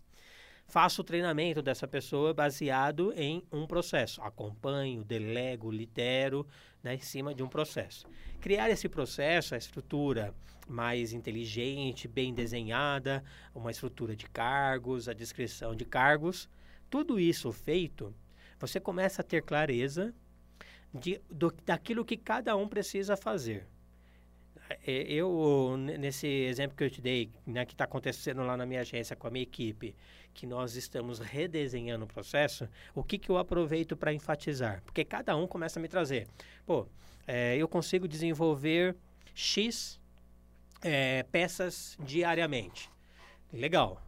Faço o treinamento dessa pessoa baseado em um processo. Acompanho, delego, lidero né, em cima de um processo. Criar esse processo, a estrutura mais inteligente, bem desenhada, uma estrutura de cargos, a descrição de cargos, tudo isso feito você começa a ter clareza de, do, daquilo que cada um precisa fazer. É, eu, nesse exemplo que eu te dei, né, que está acontecendo lá na minha agência com a minha equipe, que nós estamos redesenhando o processo, o que, que eu aproveito para enfatizar? Porque cada um começa a me trazer. Pô, é, eu consigo desenvolver X é, peças diariamente. Legal.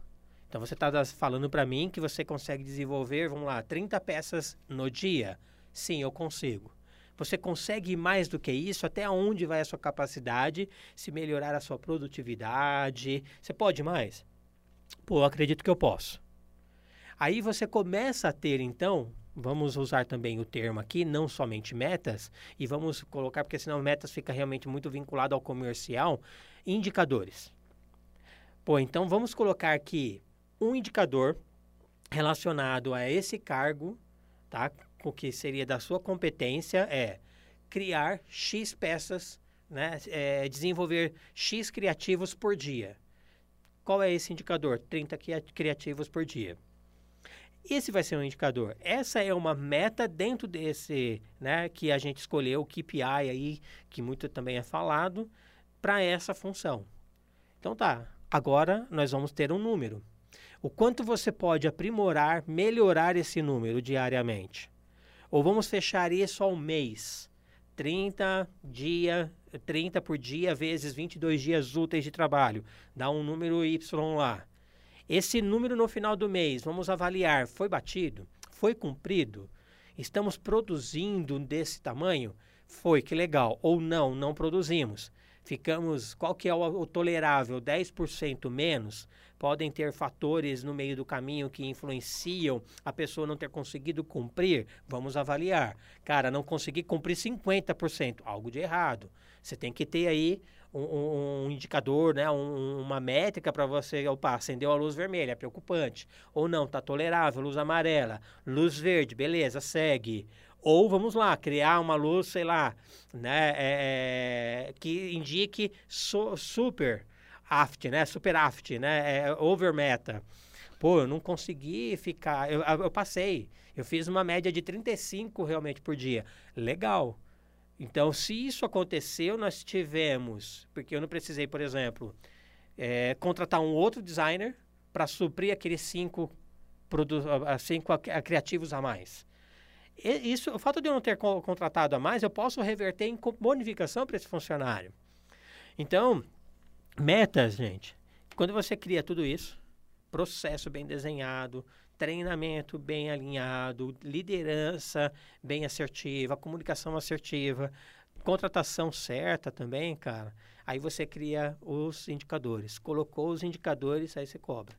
Então você está falando para mim que você consegue desenvolver, vamos lá, 30 peças no dia? Sim, eu consigo. Você consegue mais do que isso? Até onde vai a sua capacidade? Se melhorar a sua produtividade? Você pode mais? Pô, eu acredito que eu posso. Aí você começa a ter, então, vamos usar também o termo aqui, não somente metas, e vamos colocar, porque senão metas fica realmente muito vinculado ao comercial, indicadores. Pô, então vamos colocar aqui um indicador relacionado a esse cargo, tá? O que seria da sua competência é criar X peças, né? É, desenvolver X criativos por dia. Qual é esse indicador? 30 criativos por dia. Esse vai ser um indicador. Essa é uma meta dentro desse, né, que a gente escolheu, o KPI aí, que muito também é falado, para essa função. Então tá, agora nós vamos ter um número o quanto você pode aprimorar, melhorar esse número diariamente. Ou vamos fechar isso ao mês. 30 dia, 30 por dia vezes 22 dias úteis de trabalho. Dá um número Y lá. Esse número no final do mês, vamos avaliar, foi batido? Foi cumprido? Estamos produzindo desse tamanho? Foi, que legal. Ou não, não produzimos. Ficamos, qual que é o, o tolerável? 10% menos? podem ter fatores no meio do caminho que influenciam a pessoa não ter conseguido cumprir, vamos avaliar. Cara, não consegui cumprir 50%, algo de errado. Você tem que ter aí um, um indicador, né, um, uma métrica para você, opa, acendeu a luz vermelha, é preocupante. Ou não, tá tolerável, luz amarela, luz verde, beleza, segue. Ou vamos lá, criar uma luz, sei lá, né, é, é que indique super aft, né? Super aft, né? É over meta. Pô, eu não consegui ficar. Eu, eu passei. Eu fiz uma média de 35 realmente por dia. Legal. Então, se isso aconteceu, nós tivemos, porque eu não precisei, por exemplo, é, contratar um outro designer para suprir aqueles cinco, cinco criativos a mais. Isso, o fato de eu não ter contratado a mais, eu posso reverter em bonificação para esse funcionário. Então, metas, gente. Quando você cria tudo isso, processo bem desenhado, treinamento bem alinhado, liderança bem assertiva, comunicação assertiva, contratação certa também, cara. Aí você cria os indicadores. Colocou os indicadores, aí você cobra.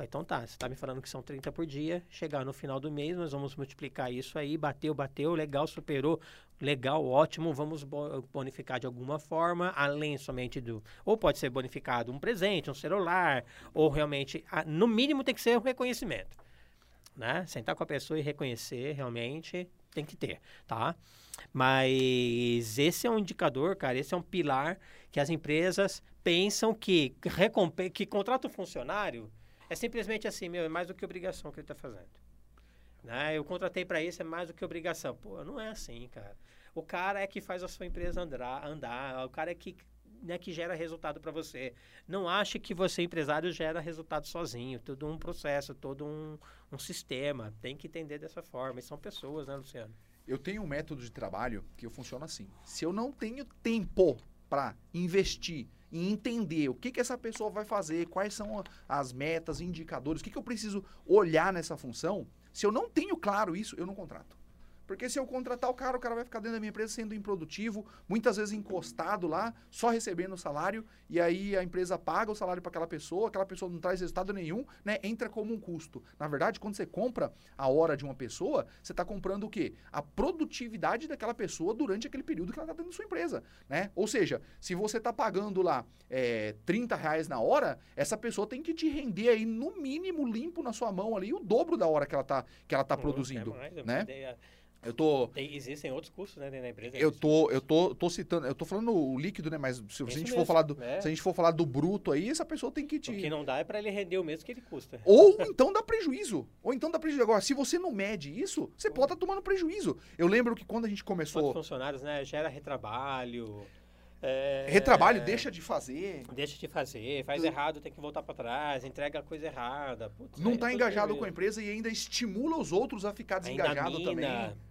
Falei, então tá, você está me falando que são 30 por dia, chegar no final do mês, nós vamos multiplicar isso aí, bateu, bateu, legal, superou, legal, ótimo, vamos bonificar de alguma forma, além somente do. Ou pode ser bonificado um presente, um celular, ou realmente, no mínimo tem que ser um reconhecimento né? Sentar com a pessoa e reconhecer realmente tem que ter, tá? Mas esse é um indicador, cara, esse é um pilar que as empresas pensam que que contrata o funcionário é simplesmente assim, meu, é mais do que obrigação que ele está fazendo. Né? Eu contratei para isso, é mais do que obrigação. Pô, não é assim, cara. O cara é que faz a sua empresa andar, andar o cara é que né, que gera resultado para você. Não ache que você, empresário, gera resultado sozinho. Todo um processo, todo um, um sistema. Tem que entender dessa forma. E são pessoas, né, Luciano? Eu tenho um método de trabalho que eu funciono assim. Se eu não tenho tempo para investir e entender o que, que essa pessoa vai fazer, quais são as metas, indicadores, o que, que eu preciso olhar nessa função, se eu não tenho claro isso, eu não contrato. Porque se eu contratar o cara, o cara vai ficar dentro da minha empresa sendo improdutivo, muitas vezes encostado lá, só recebendo o salário, e aí a empresa paga o salário para aquela pessoa, aquela pessoa não traz resultado nenhum, né? Entra como um custo. Na verdade, quando você compra a hora de uma pessoa, você está comprando o quê? A produtividade daquela pessoa durante aquele período que ela está dentro da sua empresa, né? Ou seja, se você está pagando lá é, 30 reais na hora, essa pessoa tem que te render aí, no mínimo, limpo na sua mão ali, o dobro da hora que ela está que ela tá produzindo, é mais, né? Ideia. Eu tô. Tem, existem outros custos, né, dentro da empresa. Eu tô, eu tô, tô citando, eu tô falando o líquido, né? Mas se, se a gente mesmo, for falar do, é. se a gente for falar do bruto aí, essa pessoa tem que te. O que não dá é para ele render o mesmo que ele custa. Ou então dá prejuízo. Ou então dá prejuízo. Agora, se você não mede isso, você pode estar tá tomando prejuízo. Eu lembro que quando a gente começou. Quantos funcionários, né? Gera retrabalho. É, Retrabalho, deixa de fazer. Deixa de fazer, faz errado, tem que voltar para trás, entrega a coisa errada. Putz, não está engajado com a empresa e ainda estimula os outros a ficar desengajado também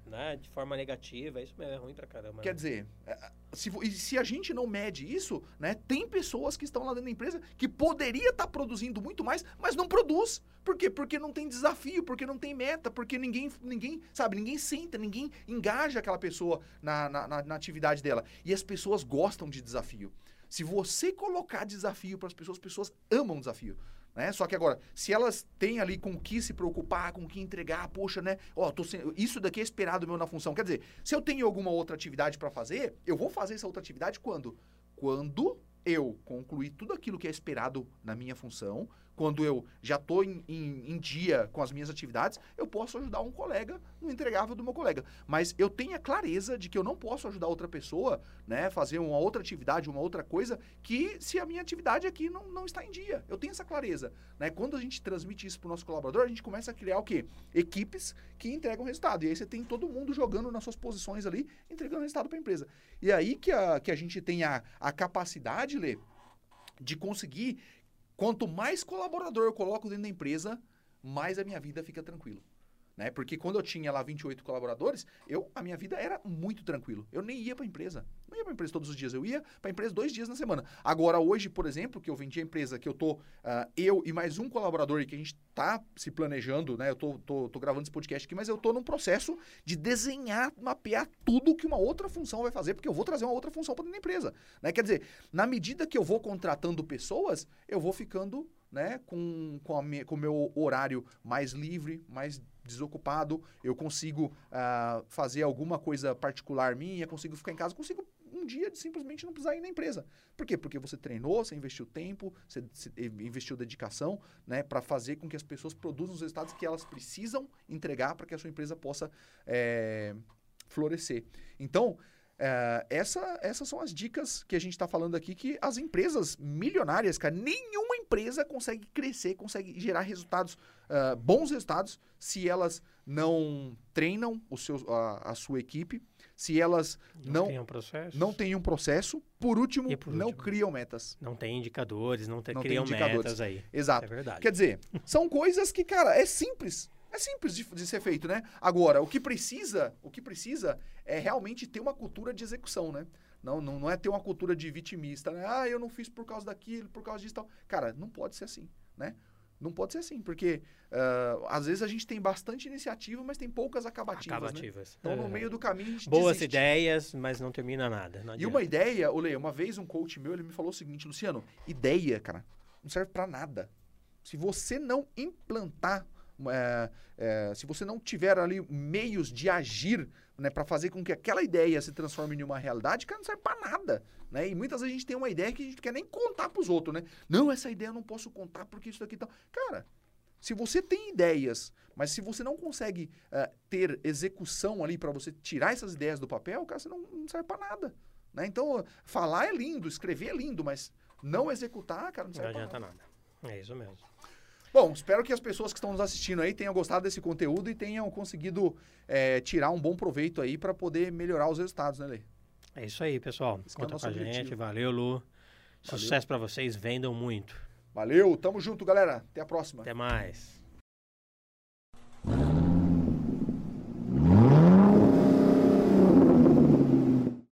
né, de forma negativa, isso é ruim pra caramba. Quer né? dizer, é, se, se a gente não mede isso, né, tem pessoas que estão lá dentro da empresa que poderia estar tá produzindo muito mais, mas não produz. Por quê? Porque não tem desafio, porque não tem meta, porque ninguém, ninguém sabe, ninguém senta, ninguém engaja aquela pessoa na, na, na, na atividade dela. E as pessoas gostam de desafio. Se você colocar desafio para as pessoas, as pessoas amam desafio. Né? Só que agora, se elas têm ali com o que se preocupar, com o que entregar, poxa, né? Ó, tô sem... isso daqui é esperado meu na função. Quer dizer, se eu tenho alguma outra atividade para fazer, eu vou fazer essa outra atividade quando? Quando eu concluir tudo aquilo que é esperado na minha função, quando eu já estou em, em, em, dia com as minhas atividades, eu posso ajudar um colega no entregável do meu colega. Mas eu tenho a clareza de que eu não posso ajudar outra pessoa, né, fazer uma outra atividade, uma outra coisa, que se a minha atividade aqui não, não está em dia. Eu tenho essa clareza. Né? Quando a gente transmite isso para o nosso colaborador, a gente começa a criar o quê? Equipes que entregam resultado. E aí você tem todo mundo jogando nas suas posições ali, entregando resultado para a empresa. E aí que a, que a gente tem a, a capacidade, Lê, de conseguir Quanto mais colaborador eu coloco dentro da empresa, mais a minha vida fica tranquila. Né? Porque quando eu tinha lá 28 colaboradores, eu, a minha vida era muito tranquilo. Eu nem ia para a empresa. Não ia para a empresa todos os dias, eu ia para a empresa dois dias na semana. Agora, hoje, por exemplo, que eu vendi a empresa, que eu tô, uh, eu e mais um colaborador, e que a gente tá se planejando, né? Eu tô, tô, tô gravando esse podcast aqui, mas eu tô num processo de desenhar, mapear tudo que uma outra função vai fazer, porque eu vou trazer uma outra função para dentro da empresa. Né? Quer dizer, na medida que eu vou contratando pessoas, eu vou ficando né, com, com, a, com o meu horário mais livre, mais desocupado, eu consigo uh, fazer alguma coisa particular minha, consigo ficar em casa, consigo um dia de simplesmente não precisar ir na empresa. Por quê? Porque você treinou, você investiu tempo, você, investiu dedicação, né, para fazer com que as pessoas produzam os resultados que elas precisam entregar para que a sua empresa possa é, florescer. Então, é, essa, essas são as dicas que a gente está falando aqui que as empresas milionárias, cara, nenhuma empresa consegue crescer, consegue gerar resultados, uh, bons resultados, se elas não treinam o seu, a, a sua equipe, se elas não, não têm um processo, não têm um processo por último, por não último, criam metas. Não tem indicadores, não, te, não criam metas aí. Exato. É verdade. Quer dizer, são coisas que, cara, é simples. É simples de, de, ser feito, né? Agora, o que precisa, o que precisa é realmente ter uma cultura de execução, né? Não, não, não é ter uma cultura de vitimista, né? Ah, eu não fiz por causa daquilo, por causa disso e tal. Cara, não pode ser assim, né? Não pode ser assim, porque uh, às vezes a gente tem bastante iniciativa, mas tem poucas acabativas. Né? Acabativas. Né? Então, no meio do caminho, a gente Boas desiste. ideias, mas não termina nada. e uma ideia, Olê, uma vez um coach meu, ele me falou o seguinte, Luciano, ideia, cara, não serve para nada. Se você não implantar é, é, se você não tiver ali meios de agir né, para fazer com que aquela ideia se transforme em uma realidade, cara, não serve para nada. Né? E muitas vezes a gente tem uma ideia que a gente não quer nem contar para os outros, né? Não, essa ideia eu não posso contar porque isso daqui tal. Cara, se você tem ideias, mas se você não consegue uh, ter execução ali para você tirar essas ideias do papel, cara, você não, não serve para nada. Né? Então, falar é lindo, escrever é lindo, mas não executar, cara, não serve para nada. nada. É isso mesmo. Bom, espero que as pessoas que estão nos assistindo aí tenham gostado desse conteúdo e tenham conseguido é, tirar um bom proveito aí para poder melhorar os resultados, né, Lê? É isso aí, pessoal. Esse Conta é com a objetivo. gente. Valeu, Lu. Sucesso para vocês. Vendam muito. Valeu. Tamo junto, galera. Até a próxima. Até mais.